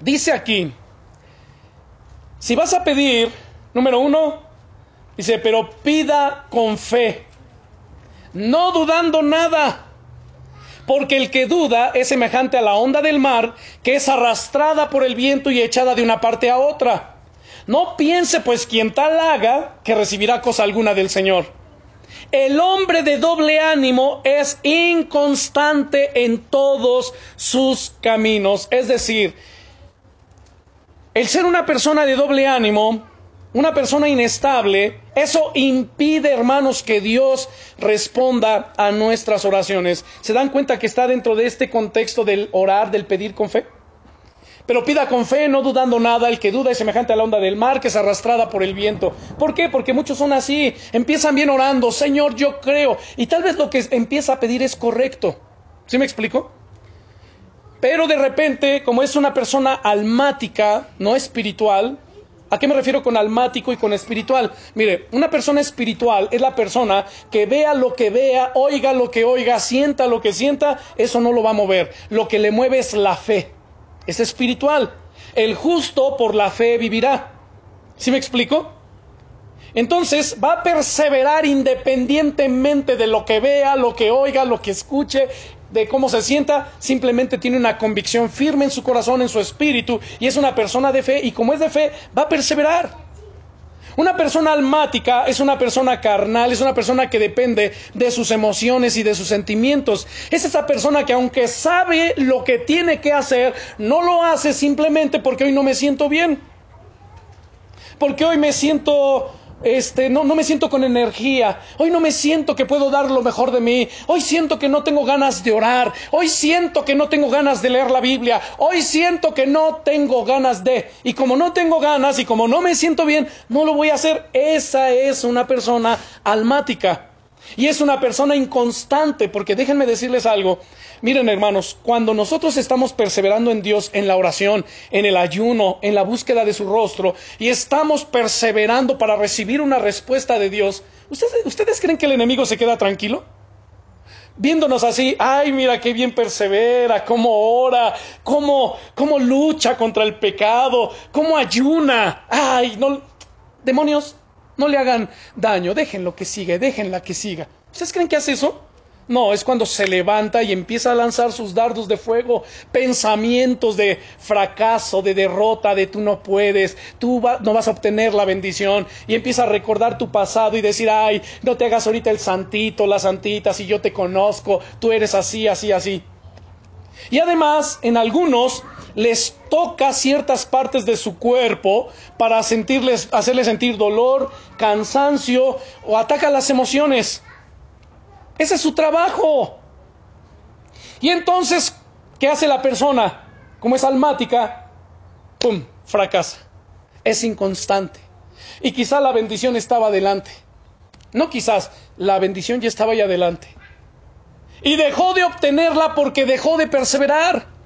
dice aquí, si vas a pedir, número uno, dice, pero pida con fe no dudando nada. Porque el que duda es semejante a la onda del mar, que es arrastrada por el viento y echada de una parte a otra. No piense pues quien tal haga que recibirá cosa alguna del Señor. El hombre de doble ánimo es inconstante en todos sus caminos. Es decir, el ser una persona de doble ánimo una persona inestable, eso impide, hermanos, que Dios responda a nuestras oraciones. ¿Se dan cuenta que está dentro de este contexto del orar, del pedir con fe? Pero pida con fe, no dudando nada. El que duda es semejante a la onda del mar que es arrastrada por el viento. ¿Por qué? Porque muchos son así. Empiezan bien orando, Señor, yo creo. Y tal vez lo que empieza a pedir es correcto. ¿Sí me explico? Pero de repente, como es una persona almática, no espiritual, ¿A qué me refiero con almático y con espiritual? Mire, una persona espiritual es la persona que vea lo que vea, oiga lo que oiga, sienta lo que sienta, eso no lo va a mover. Lo que le mueve es la fe. Es espiritual. El justo por la fe vivirá. ¿Sí me explico? Entonces va a perseverar independientemente de lo que vea, lo que oiga, lo que escuche, de cómo se sienta, simplemente tiene una convicción firme en su corazón, en su espíritu, y es una persona de fe, y como es de fe, va a perseverar. Una persona almática es una persona carnal, es una persona que depende de sus emociones y de sus sentimientos. Es esa persona que aunque sabe lo que tiene que hacer, no lo hace simplemente porque hoy no me siento bien. Porque hoy me siento este, no, no me siento con energía. Hoy no me siento que puedo dar lo mejor de mí. Hoy siento que no tengo ganas de orar. Hoy siento que no tengo ganas de leer la Biblia. Hoy siento que no tengo ganas de. Y como no tengo ganas y como no me siento bien, no lo voy a hacer. Esa es una persona almática. Y es una persona inconstante, porque déjenme decirles algo. Miren hermanos, cuando nosotros estamos perseverando en Dios, en la oración, en el ayuno, en la búsqueda de su rostro, y estamos perseverando para recibir una respuesta de Dios, ¿ustedes, creen que el enemigo se queda tranquilo? Viéndonos así, ay, mira qué bien persevera, cómo ora, cómo, cómo lucha contra el pecado, cómo ayuna. Ay, no, demonios, no le hagan daño, déjenlo que siga, déjenla que siga. ¿Ustedes creen que hace eso? No, es cuando se levanta y empieza a lanzar sus dardos de fuego, pensamientos de fracaso, de derrota, de tú no puedes, tú no vas a obtener la bendición, y empieza a recordar tu pasado y decir, ay, no te hagas ahorita el santito, la santita, si yo te conozco, tú eres así, así, así. Y además, en algunos les toca ciertas partes de su cuerpo para sentirles, hacerles sentir dolor, cansancio o ataca las emociones. Ese es su trabajo. Y entonces, ¿qué hace la persona? Como es almática, ¡pum! fracasa. Es inconstante. Y quizá la bendición estaba adelante. No quizás, la bendición ya estaba ahí adelante. Y dejó de obtenerla porque dejó de perseverar.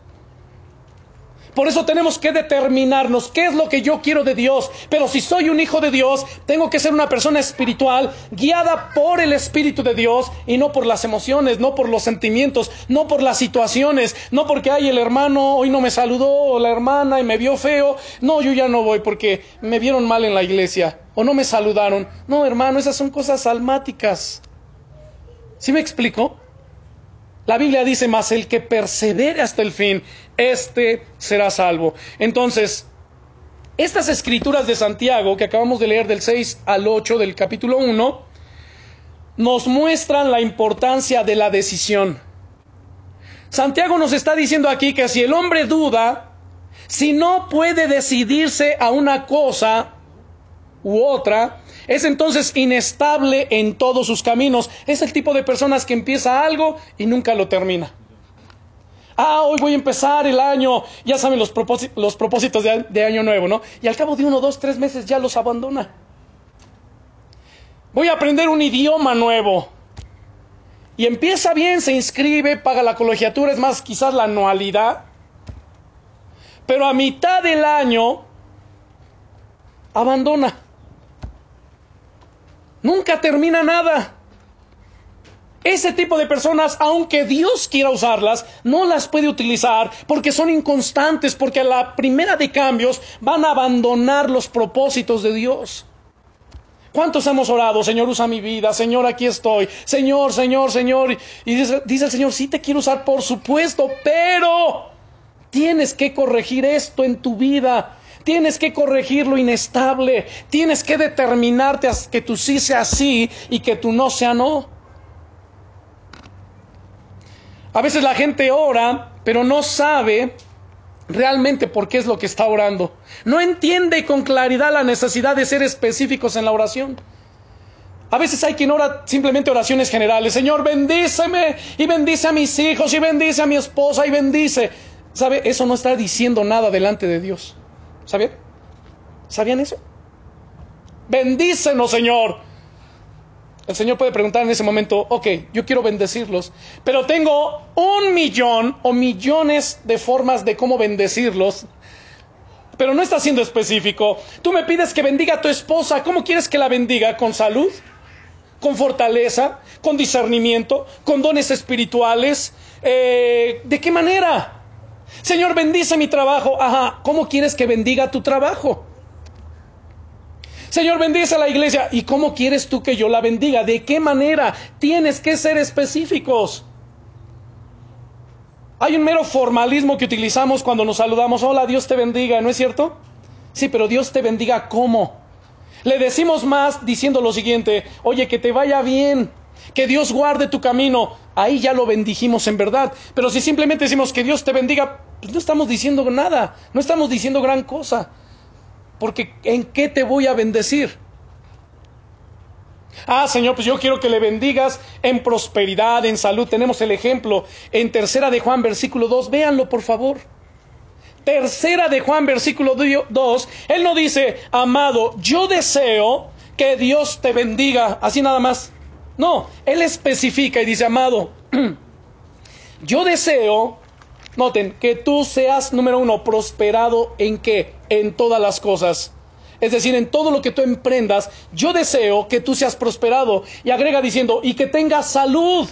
Por eso tenemos que determinarnos qué es lo que yo quiero de Dios. Pero si soy un hijo de Dios, tengo que ser una persona espiritual, guiada por el Espíritu de Dios y no por las emociones, no por los sentimientos, no por las situaciones, no porque, ay, el hermano hoy no me saludó o la hermana y me vio feo. No, yo ya no voy porque me vieron mal en la iglesia o no me saludaron. No, hermano, esas son cosas almáticas. ¿Sí me explico? La Biblia dice más, el que persevere hasta el fin, éste será salvo. Entonces, estas escrituras de Santiago que acabamos de leer del 6 al 8 del capítulo 1, nos muestran la importancia de la decisión. Santiago nos está diciendo aquí que si el hombre duda, si no puede decidirse a una cosa u otra, es entonces inestable en todos sus caminos. Es el tipo de personas que empieza algo y nunca lo termina. Ah, hoy voy a empezar el año, ya saben los, propósitos, de, de, año nuevo, ¿no? Y al cabo de uno, dos, tres meses ya los abandona. Voy a aprender un idioma nuevo. Y empieza bien, se inscribe, paga la colegiatura, es más, quizás la anualidad. Pero a mitad del año abandona. Nunca termina nada. Ese tipo de personas, aunque Dios quiera usarlas, no las puede utilizar porque son inconstantes, porque a la primera de cambios van a abandonar los propósitos de Dios. ¿Cuántos hemos orado? Señor, usa mi vida. Señor, aquí estoy. Señor, Señor, Señor. Y dice, el Señor, sí te quiero usar, por supuesto, pero tienes que corregir esto en tu vida. Tienes que corregir lo inestable. Tienes que determinarte a que tu sí sea sí y que tu no sea no. A veces la gente ora, pero no sabe realmente por qué es lo que está orando. No entiende con claridad la necesidad de ser específicos en la oración. A veces hay quien ora simplemente oraciones generales. Señor, bendíceme y bendice a mis hijos y bendice a mi esposa y bendice. ¿Sabe? Eso no está diciendo nada delante de Dios. ¿Sabían? ¿Sabían eso? Bendícenos, Señor. El Señor puede preguntar en ese momento, ok, yo quiero bendecirlos, pero tengo un millón o millones de formas de cómo bendecirlos, pero no está siendo específico. Tú me pides que bendiga a tu esposa, ¿cómo quieres que la bendiga? ¿Con salud? ¿Con fortaleza? ¿Con discernimiento? ¿Con dones espirituales? Eh, ¿De qué manera? Señor, bendice mi trabajo. Ajá, ¿cómo quieres que bendiga tu trabajo? Señor, bendice a la iglesia. ¿Y cómo quieres tú que yo la bendiga? ¿De qué manera? Tienes que ser específicos. Hay un mero formalismo que utilizamos cuando nos saludamos. Hola, Dios te bendiga, ¿no es cierto? Sí, pero Dios te bendiga ¿cómo? Le decimos más diciendo lo siguiente, oye, que te vaya bien, que Dios guarde tu camino. Ahí ya lo bendijimos en verdad. Pero si simplemente decimos que Dios te bendiga, pues no estamos diciendo nada, no estamos diciendo gran cosa porque ¿en qué te voy a bendecir? Ah, Señor, pues yo quiero que le bendigas en prosperidad, en salud. Tenemos el ejemplo en Tercera de Juan, versículo 2. Véanlo, por favor. Tercera de Juan, versículo 2. Él no dice, amado, yo deseo que Dios te bendiga, así nada más. No, Él especifica y dice, amado, [CLEARS THROAT] yo deseo Noten, que tú seas, número uno, prosperado en qué? En todas las cosas. Es decir, en todo lo que tú emprendas, yo deseo que tú seas prosperado. Y agrega diciendo, y que tengas salud.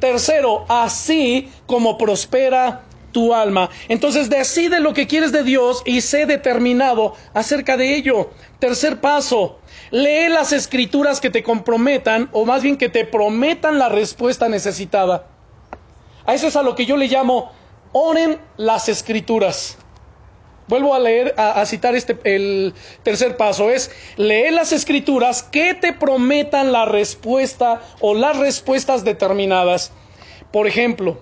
Tercero, así como prospera tu alma. Entonces decide lo que quieres de Dios y sé determinado acerca de ello. Tercer paso, lee las escrituras que te comprometan, o más bien que te prometan la respuesta necesitada. A eso es a lo que yo le llamo oren las escrituras. Vuelvo a leer, a, citar este, el tercer paso, es leer las escrituras que te prometan la respuesta o las respuestas determinadas. Por ejemplo,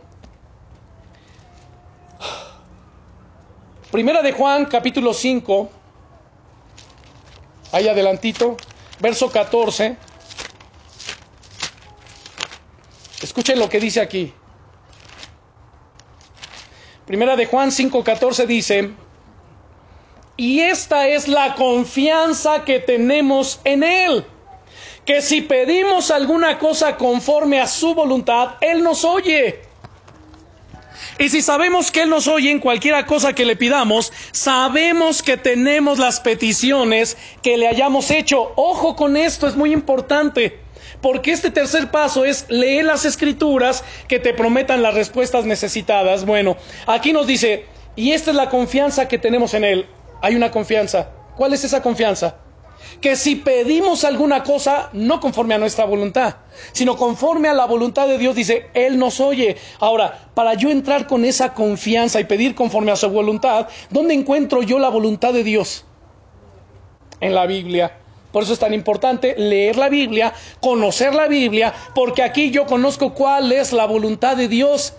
Primera de Juan, capítulo 5, ahí adelantito, verso 14. Escuchen lo que dice aquí. Primera de Juan 5:14 dice, y esta es la confianza que tenemos en Él, que si pedimos alguna cosa conforme a su voluntad, Él nos oye. Y si sabemos que Él nos oye en cualquiera cosa que le pidamos, sabemos que tenemos las peticiones que le hayamos hecho. Ojo con esto, es muy importante. Porque este tercer paso es leer las escrituras que te prometan las respuestas necesitadas. Bueno, aquí nos dice, y esta es la confianza que tenemos en Él. Hay una confianza. ¿Cuál es esa confianza? Que si pedimos alguna cosa, no conforme a nuestra voluntad, sino conforme a la voluntad de Dios, dice, Él nos oye. Ahora, para yo entrar con esa confianza y pedir conforme a su voluntad, ¿dónde encuentro yo la voluntad de Dios? En la Biblia. Por eso es tan importante leer la Biblia, conocer la Biblia, porque aquí yo conozco cuál es la voluntad de Dios.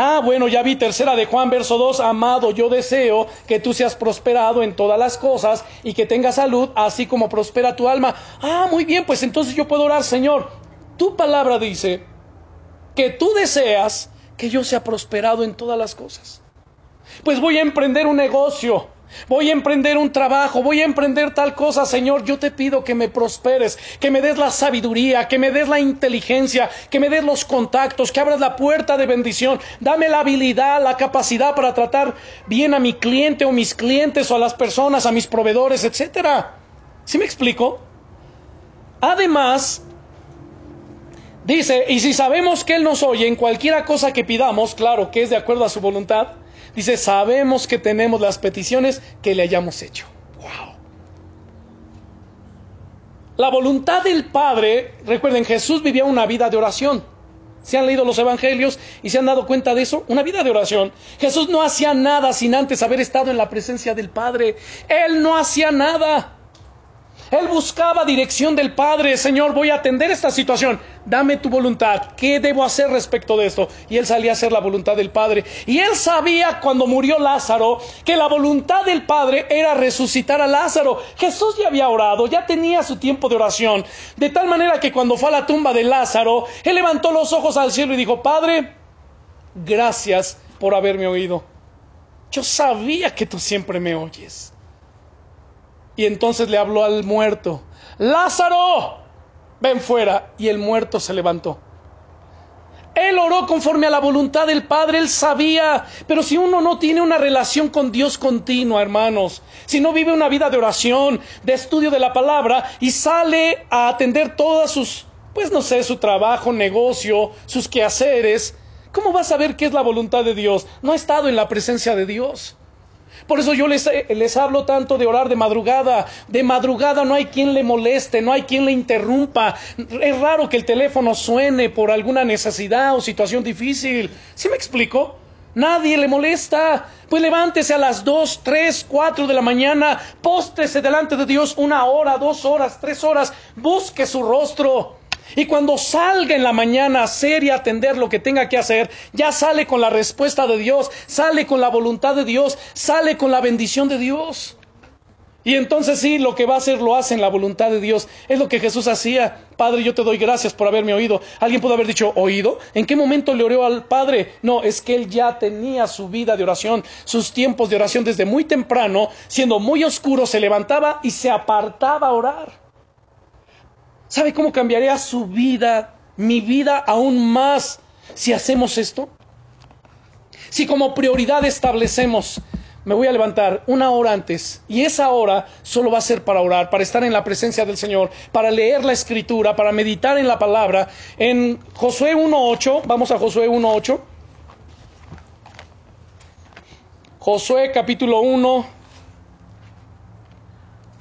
Ah, bueno, ya vi tercera de Juan, verso 2, amado, yo deseo que tú seas prosperado en todas las cosas y que tengas salud, así como prospera tu alma. Ah, muy bien, pues entonces yo puedo orar, Señor. Tu palabra dice que tú deseas que yo sea prosperado en todas las cosas. Pues voy a emprender un negocio Voy a emprender un trabajo, voy a emprender tal cosa, Señor. Yo te pido que me prosperes, que me des la sabiduría, que me des la inteligencia, que me des los contactos, que abras la puerta de bendición. Dame la habilidad, la capacidad para tratar bien a mi cliente o mis clientes o a las personas, a mis proveedores, etcétera. ¿Sí me explico? Además, dice, y si sabemos que Él nos oye en cualquiera cosa que pidamos, claro que es de acuerdo a su voluntad, Dice, sabemos que tenemos las peticiones que le hayamos hecho. Wow. La voluntad del Padre, recuerden, Jesús vivía una vida de oración. ¿Se han leído los evangelios y se han dado cuenta de eso? Una vida de oración. Jesús no hacía nada sin antes haber estado en la presencia del Padre. Él no hacía nada. Él buscaba dirección del Padre. Señor, voy a atender esta situación. Dame tu voluntad. ¿Qué debo hacer respecto de esto? Y él salía a hacer la voluntad del Padre. Y él sabía cuando murió Lázaro que la voluntad del Padre era resucitar a Lázaro. Jesús ya había orado, ya tenía su tiempo de oración. De tal manera que cuando fue a la tumba de Lázaro, él levantó los ojos al cielo y dijo, Padre, gracias por haberme oído. Yo sabía que tú siempre me oyes. Y entonces le habló al muerto, Lázaro, ven fuera. Y el muerto se levantó. Él oró conforme a la voluntad del Padre, él sabía, pero si uno no tiene una relación con Dios continua, hermanos, si no vive una vida de oración, de estudio de la palabra y sale a atender todas sus, pues no sé, su trabajo, negocio, sus quehaceres, ¿cómo va a saber qué es la voluntad de Dios? No ha estado en la presencia de Dios. Por eso yo les, les, hablo tanto de orar de madrugada. De madrugada no hay quien le moleste, no hay quien le interrumpa. Es raro que el teléfono suene por alguna necesidad o situación difícil. ¿Sí me explico? Nadie le molesta. Pues levántese a las dos, tres, cuatro de la mañana, póstrese delante de Dios una hora, dos horas, tres horas, busque su rostro. Y cuando salga en la mañana a hacer y atender lo que tenga que hacer, ya sale con la respuesta de Dios, sale con la voluntad de Dios, sale con la bendición de Dios. Y entonces sí, lo que va a hacer lo hace en la voluntad de Dios. Es lo que Jesús hacía. Padre, yo te doy gracias por haberme oído. Alguien puede haber dicho, ¿oído? ¿En qué momento le oró al Padre? No, es que él ya tenía su vida de oración, sus tiempos de oración desde muy temprano, siendo muy oscuro, se levantaba y se apartaba a orar. ¿Sabe cómo cambiaría su vida, mi vida aún más si hacemos esto? Si como prioridad establecemos, me voy a levantar una hora antes y esa hora solo va a ser para orar, para estar en la presencia del Señor, para leer la escritura, para meditar en la palabra. En Josué 1.8, vamos a Josué 1.8. Josué capítulo 1.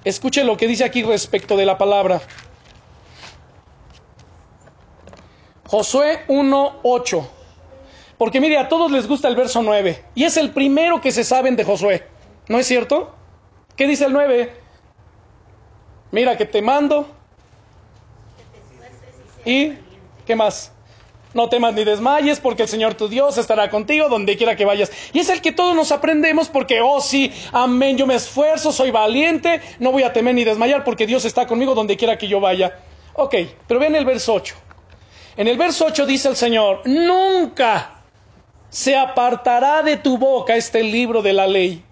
Escuche lo que dice aquí respecto de la palabra. Josué 1.8. Porque mire, a todos les gusta el verso 9. Y es el primero que se saben de Josué. ¿No es cierto? ¿Qué dice el 9? Mira que te mando. ¿Y qué más? No temas ni desmayes porque el Señor tu Dios estará contigo donde quiera que vayas. Y es el que todos nos aprendemos porque, oh sí, amén, yo me esfuerzo, soy valiente, no voy a temer ni desmayar porque Dios está conmigo donde quiera que yo vaya. Ok, pero vean el verso 8. En el verso 8 dice el Señor, nunca se apartará de tu boca este libro de la ley,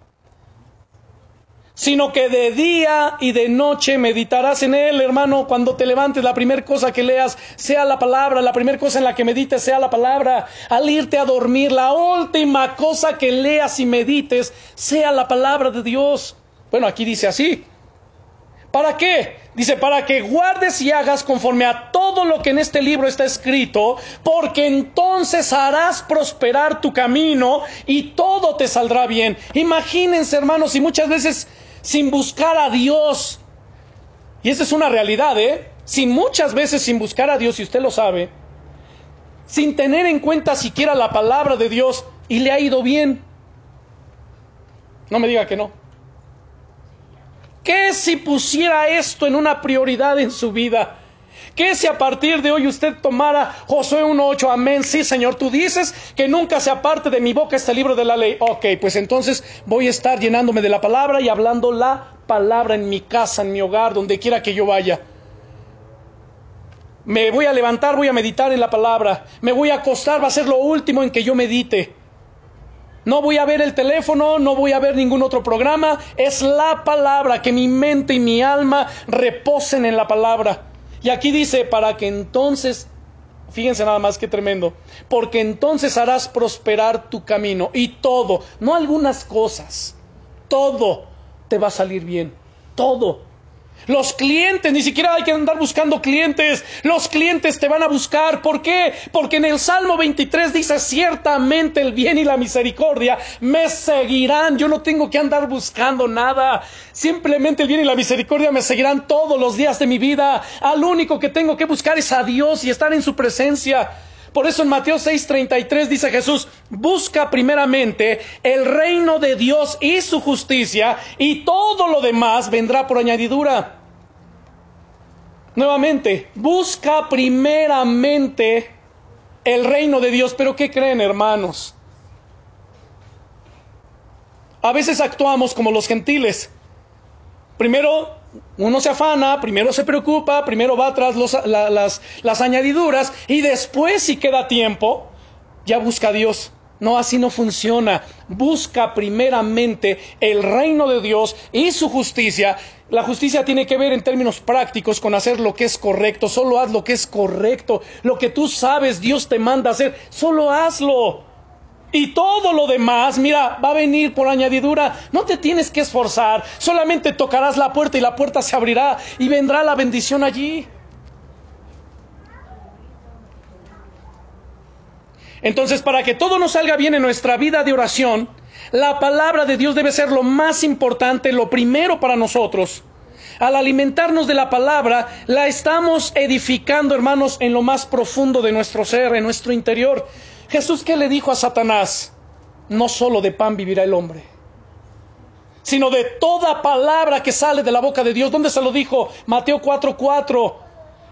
sino que de día y de noche meditarás en él, hermano, cuando te levantes, la primera cosa que leas sea la palabra, la primera cosa en la que medites sea la palabra, al irte a dormir, la última cosa que leas y medites sea la palabra de Dios. Bueno, aquí dice así, ¿Para qué? Dice, para que guardes y hagas conforme a todo lo que en este libro está escrito, porque entonces harás prosperar tu camino y todo te saldrá bien. Imagínense, hermanos, y muchas veces sin buscar a Dios, y esa es una realidad, ¿eh? Sin muchas veces sin buscar a Dios, y usted lo sabe, sin tener en cuenta siquiera la palabra de Dios, y le ha ido bien. No me diga que no. ¿Qué si pusiera esto en una prioridad en su vida? ¿Qué si a partir de hoy usted tomara Josué 1.8? Amén. Sí, Señor, tú dices que nunca se aparte de mi boca este libro de la ley. Ok, pues entonces voy a estar llenándome de la palabra y hablando la palabra en mi casa, en mi hogar, donde quiera que yo vaya. Me voy a levantar, voy a meditar en la palabra. Me voy a acostar, va a ser lo último en que yo medite. No voy a ver el teléfono, no voy a ver ningún otro programa. Es la palabra, que mi mente y mi alma reposen en la palabra. Y aquí dice, para que entonces, fíjense nada más que tremendo, porque entonces harás prosperar tu camino y todo, no algunas cosas, todo te va a salir bien, todo. Los clientes, ni siquiera hay que andar buscando clientes. Los clientes te van a buscar. ¿Por qué? Porque en el Salmo 23 dice, ciertamente el bien y la misericordia me seguirán. Yo no tengo que andar buscando nada. Simplemente el bien y la misericordia me seguirán todos los días de mi vida. Al único que tengo que buscar es a Dios y estar en su presencia. Por eso en Mateo 6:33 dice Jesús, busca primeramente el reino de Dios y su justicia y todo lo demás vendrá por añadidura. Nuevamente, busca primeramente el reino de Dios. Pero ¿qué creen hermanos? A veces actuamos como los gentiles. Primero uno se afana, primero se preocupa, primero va tras las, las añadiduras y después si queda tiempo, ya busca a Dios. No, así no funciona. Busca primeramente el reino de Dios y su justicia. La justicia tiene que ver en términos prácticos con hacer lo que es correcto. Solo haz lo que es correcto. Lo que tú sabes Dios te manda hacer. Solo hazlo. Y todo lo demás, mira, va a venir por añadidura. No te tienes que esforzar. Solamente tocarás la puerta y la puerta se abrirá y vendrá la bendición allí. Entonces, para que todo nos salga bien en nuestra vida de oración, la palabra de Dios debe ser lo más importante, lo primero para nosotros. Al alimentarnos de la palabra, la estamos edificando, hermanos, en lo más profundo de nuestro ser, en nuestro interior. Jesús, ¿qué le dijo a Satanás? No solo de pan vivirá el hombre, sino de toda palabra que sale de la boca de Dios. ¿Dónde se lo dijo? Mateo 4:4.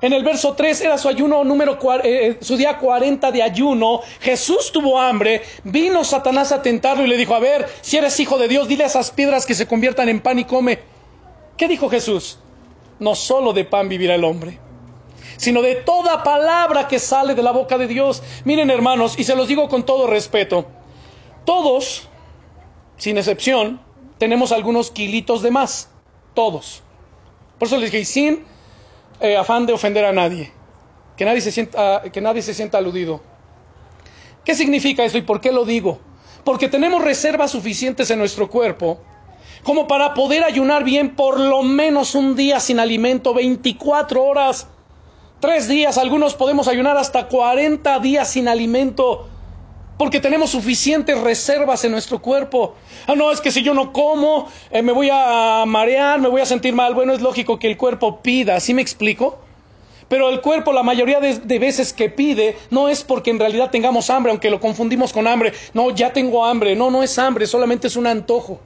En el verso 3 era su ayuno número, eh, eh, su día 40 de ayuno. Jesús tuvo hambre. Vino Satanás a tentarlo y le dijo, a ver, si eres hijo de Dios, dile a esas piedras que se conviertan en pan y come. ¿Qué dijo Jesús? No solo de pan vivirá el hombre, sino de toda palabra que sale de la boca de Dios. Miren hermanos, y se los digo con todo respeto, todos, sin excepción, tenemos algunos kilitos de más. Todos. Por eso les dije, sin eh, afán de ofender a nadie. Que nadie, se sienta, que nadie se sienta aludido. ¿Qué significa eso y por qué lo digo? Porque tenemos reservas suficientes en nuestro cuerpo como para poder ayunar bien por lo menos un día sin alimento, 24 horas, tres días, algunos podemos ayunar hasta 40 días sin alimento porque tenemos suficientes reservas en nuestro cuerpo. Ah, no, es que si yo no como, eh, me voy a marear, me voy a sentir mal. Bueno, es lógico que el cuerpo pida, ¿sí me explico? Pero el cuerpo la mayoría de, de, veces que pide no es porque en realidad tengamos hambre, aunque lo confundimos con hambre. No, ya tengo hambre. No, no es hambre, solamente es un antojo.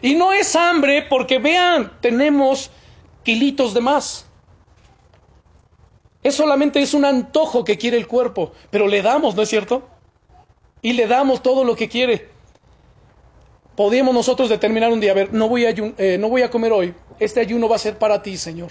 Y no es hambre porque vean, tenemos kilitos de más. Es solamente es un antojo que quiere el cuerpo, pero le damos, ¿no es cierto? y le damos todo lo que quiere. Podríamos nosotros determinar un día, a ver, no voy a, eh, no voy a comer hoy, este ayuno va a ser para ti, Señor.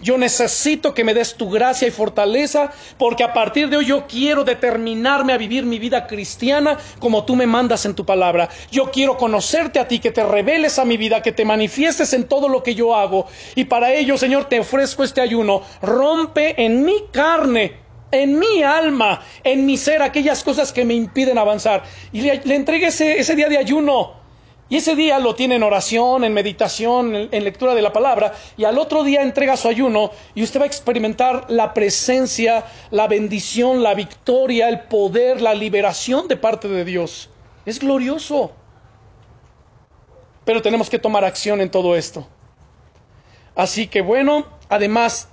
Yo necesito que me des tu gracia y fortaleza, porque a partir de hoy yo quiero determinarme a vivir mi vida cristiana como tú me mandas en tu palabra. Yo quiero conocerte a ti, que te reveles a mi vida, que te manifiestes en todo lo que yo hago. Y para ello, Señor, te ofrezco este ayuno. Rompe en mi carne en mi alma, en mi ser, aquellas cosas que me impiden avanzar. Y le, entregué ese, día de ayuno. Y ese día lo tiene en oración, en meditación, en, lectura de la palabra. Y al otro día entrega su ayuno y usted va a experimentar la presencia, la bendición, la victoria, el poder, la liberación de parte de Dios. Es glorioso. Pero tenemos que tomar acción en todo esto. Así que bueno, además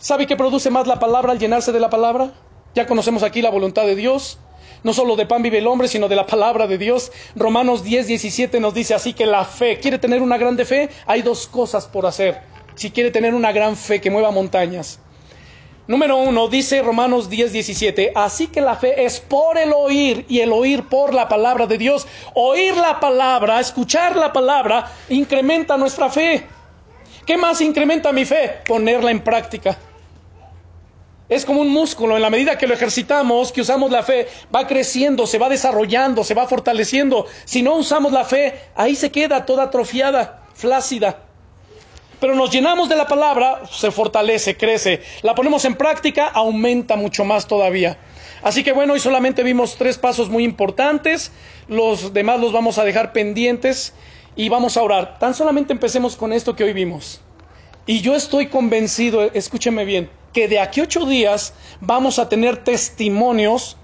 ¿Sabe qué produce más la palabra al llenarse de la palabra? Ya conocemos aquí la voluntad de Dios. No solo de pan vive el hombre, sino de la palabra de Dios. Romanos 10, 17 nos dice así que la fe, ¿quiere tener una grande fe? Hay dos cosas por hacer. si quiere tener una gran fe que mueva montañas. Número uno, dice Romanos 10, 17, así que la fe es por el oír y el oír por la palabra de Dios. Oír la palabra, escuchar la palabra, incrementa nuestra fe. ¿Qué más incrementa mi fe? Ponerla en práctica. Es como un músculo, en la medida que lo ejercitamos, que usamos la fe, va creciendo, se va desarrollando, se va fortaleciendo. Si no usamos la fe, ahí se queda toda atrofiada, flácida. Pero nos llenamos de la palabra, se fortalece, crece. La ponemos en práctica, aumenta mucho más todavía. Así que bueno, hoy solamente vimos tres pasos muy importantes. Los demás los vamos a dejar pendientes y vamos a orar. Tan solamente empecemos con esto que hoy vimos. Y yo estoy convencido, escúcheme bien, que de aquí ocho días vamos a tener testimonios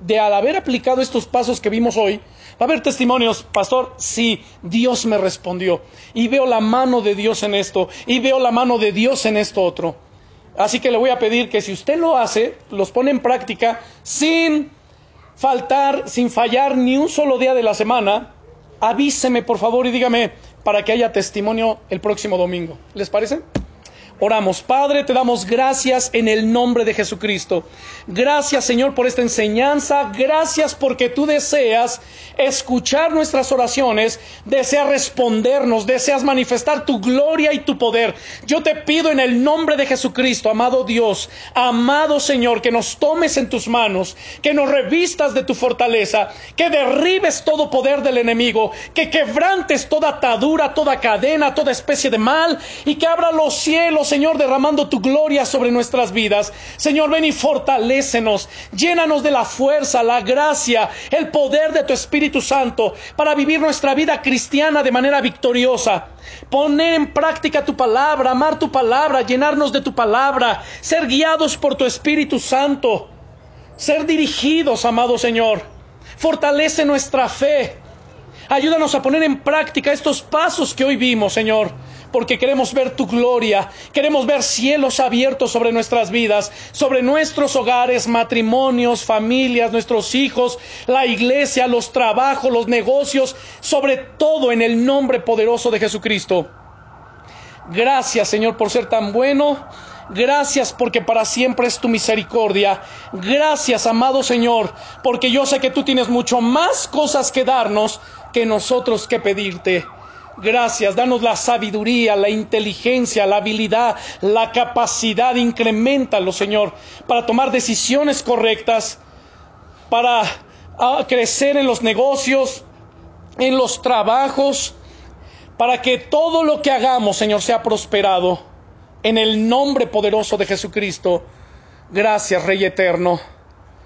de al haber aplicado estos pasos que vimos hoy, Va a haber testimonios, pastor, sí, Dios me respondió. Y veo la mano de Dios en esto, y veo la mano de Dios en esto otro. Así que le voy a pedir que si usted lo hace, los pone en práctica sin faltar, sin fallar ni un solo día de la semana, avíseme por favor y dígame para que haya testimonio el próximo domingo. ¿Les parece? Oramos, Padre, te damos gracias en el nombre de Jesucristo. Gracias, Señor, por esta enseñanza. Gracias porque tú deseas escuchar nuestras oraciones, deseas respondernos, deseas manifestar tu gloria y tu poder. Yo te pido en el nombre de Jesucristo, amado Dios, amado Señor, que nos tomes en tus manos, que nos revistas de tu fortaleza, que derribes todo poder del enemigo, que quebrantes toda atadura, toda cadena, toda especie de mal y que abra los cielos Señor, derramando tu gloria sobre nuestras vidas. Señor, ven y fortalécenos. Llénanos de la fuerza, la gracia, el poder de tu Espíritu Santo para vivir nuestra vida cristiana de manera victoriosa. Poner en práctica tu palabra, amar tu palabra, llenarnos de tu palabra, ser guiados por tu Espíritu Santo, ser dirigidos, amado Señor. Fortalece nuestra fe. Ayúdanos a poner en práctica estos pasos que hoy vimos, Señor porque queremos ver tu gloria, queremos ver cielos abiertos sobre nuestras vidas, sobre nuestros hogares, matrimonios, familias, nuestros hijos, la iglesia, los trabajos, los negocios, sobre todo en el nombre poderoso de Jesucristo. Gracias Señor por ser tan bueno. Gracias porque para siempre es tu misericordia. Gracias, amado Señor, porque yo sé que tú tienes mucho más cosas que darnos que nosotros que pedirte. Gracias, danos la sabiduría, la inteligencia, la habilidad, la capacidad, incrementalo, Señor, para tomar decisiones correctas, para ah, crecer en los negocios, en los trabajos, para que todo lo que hagamos, Señor, sea prosperado. En el nombre poderoso de Jesucristo. Gracias, Rey Eterno.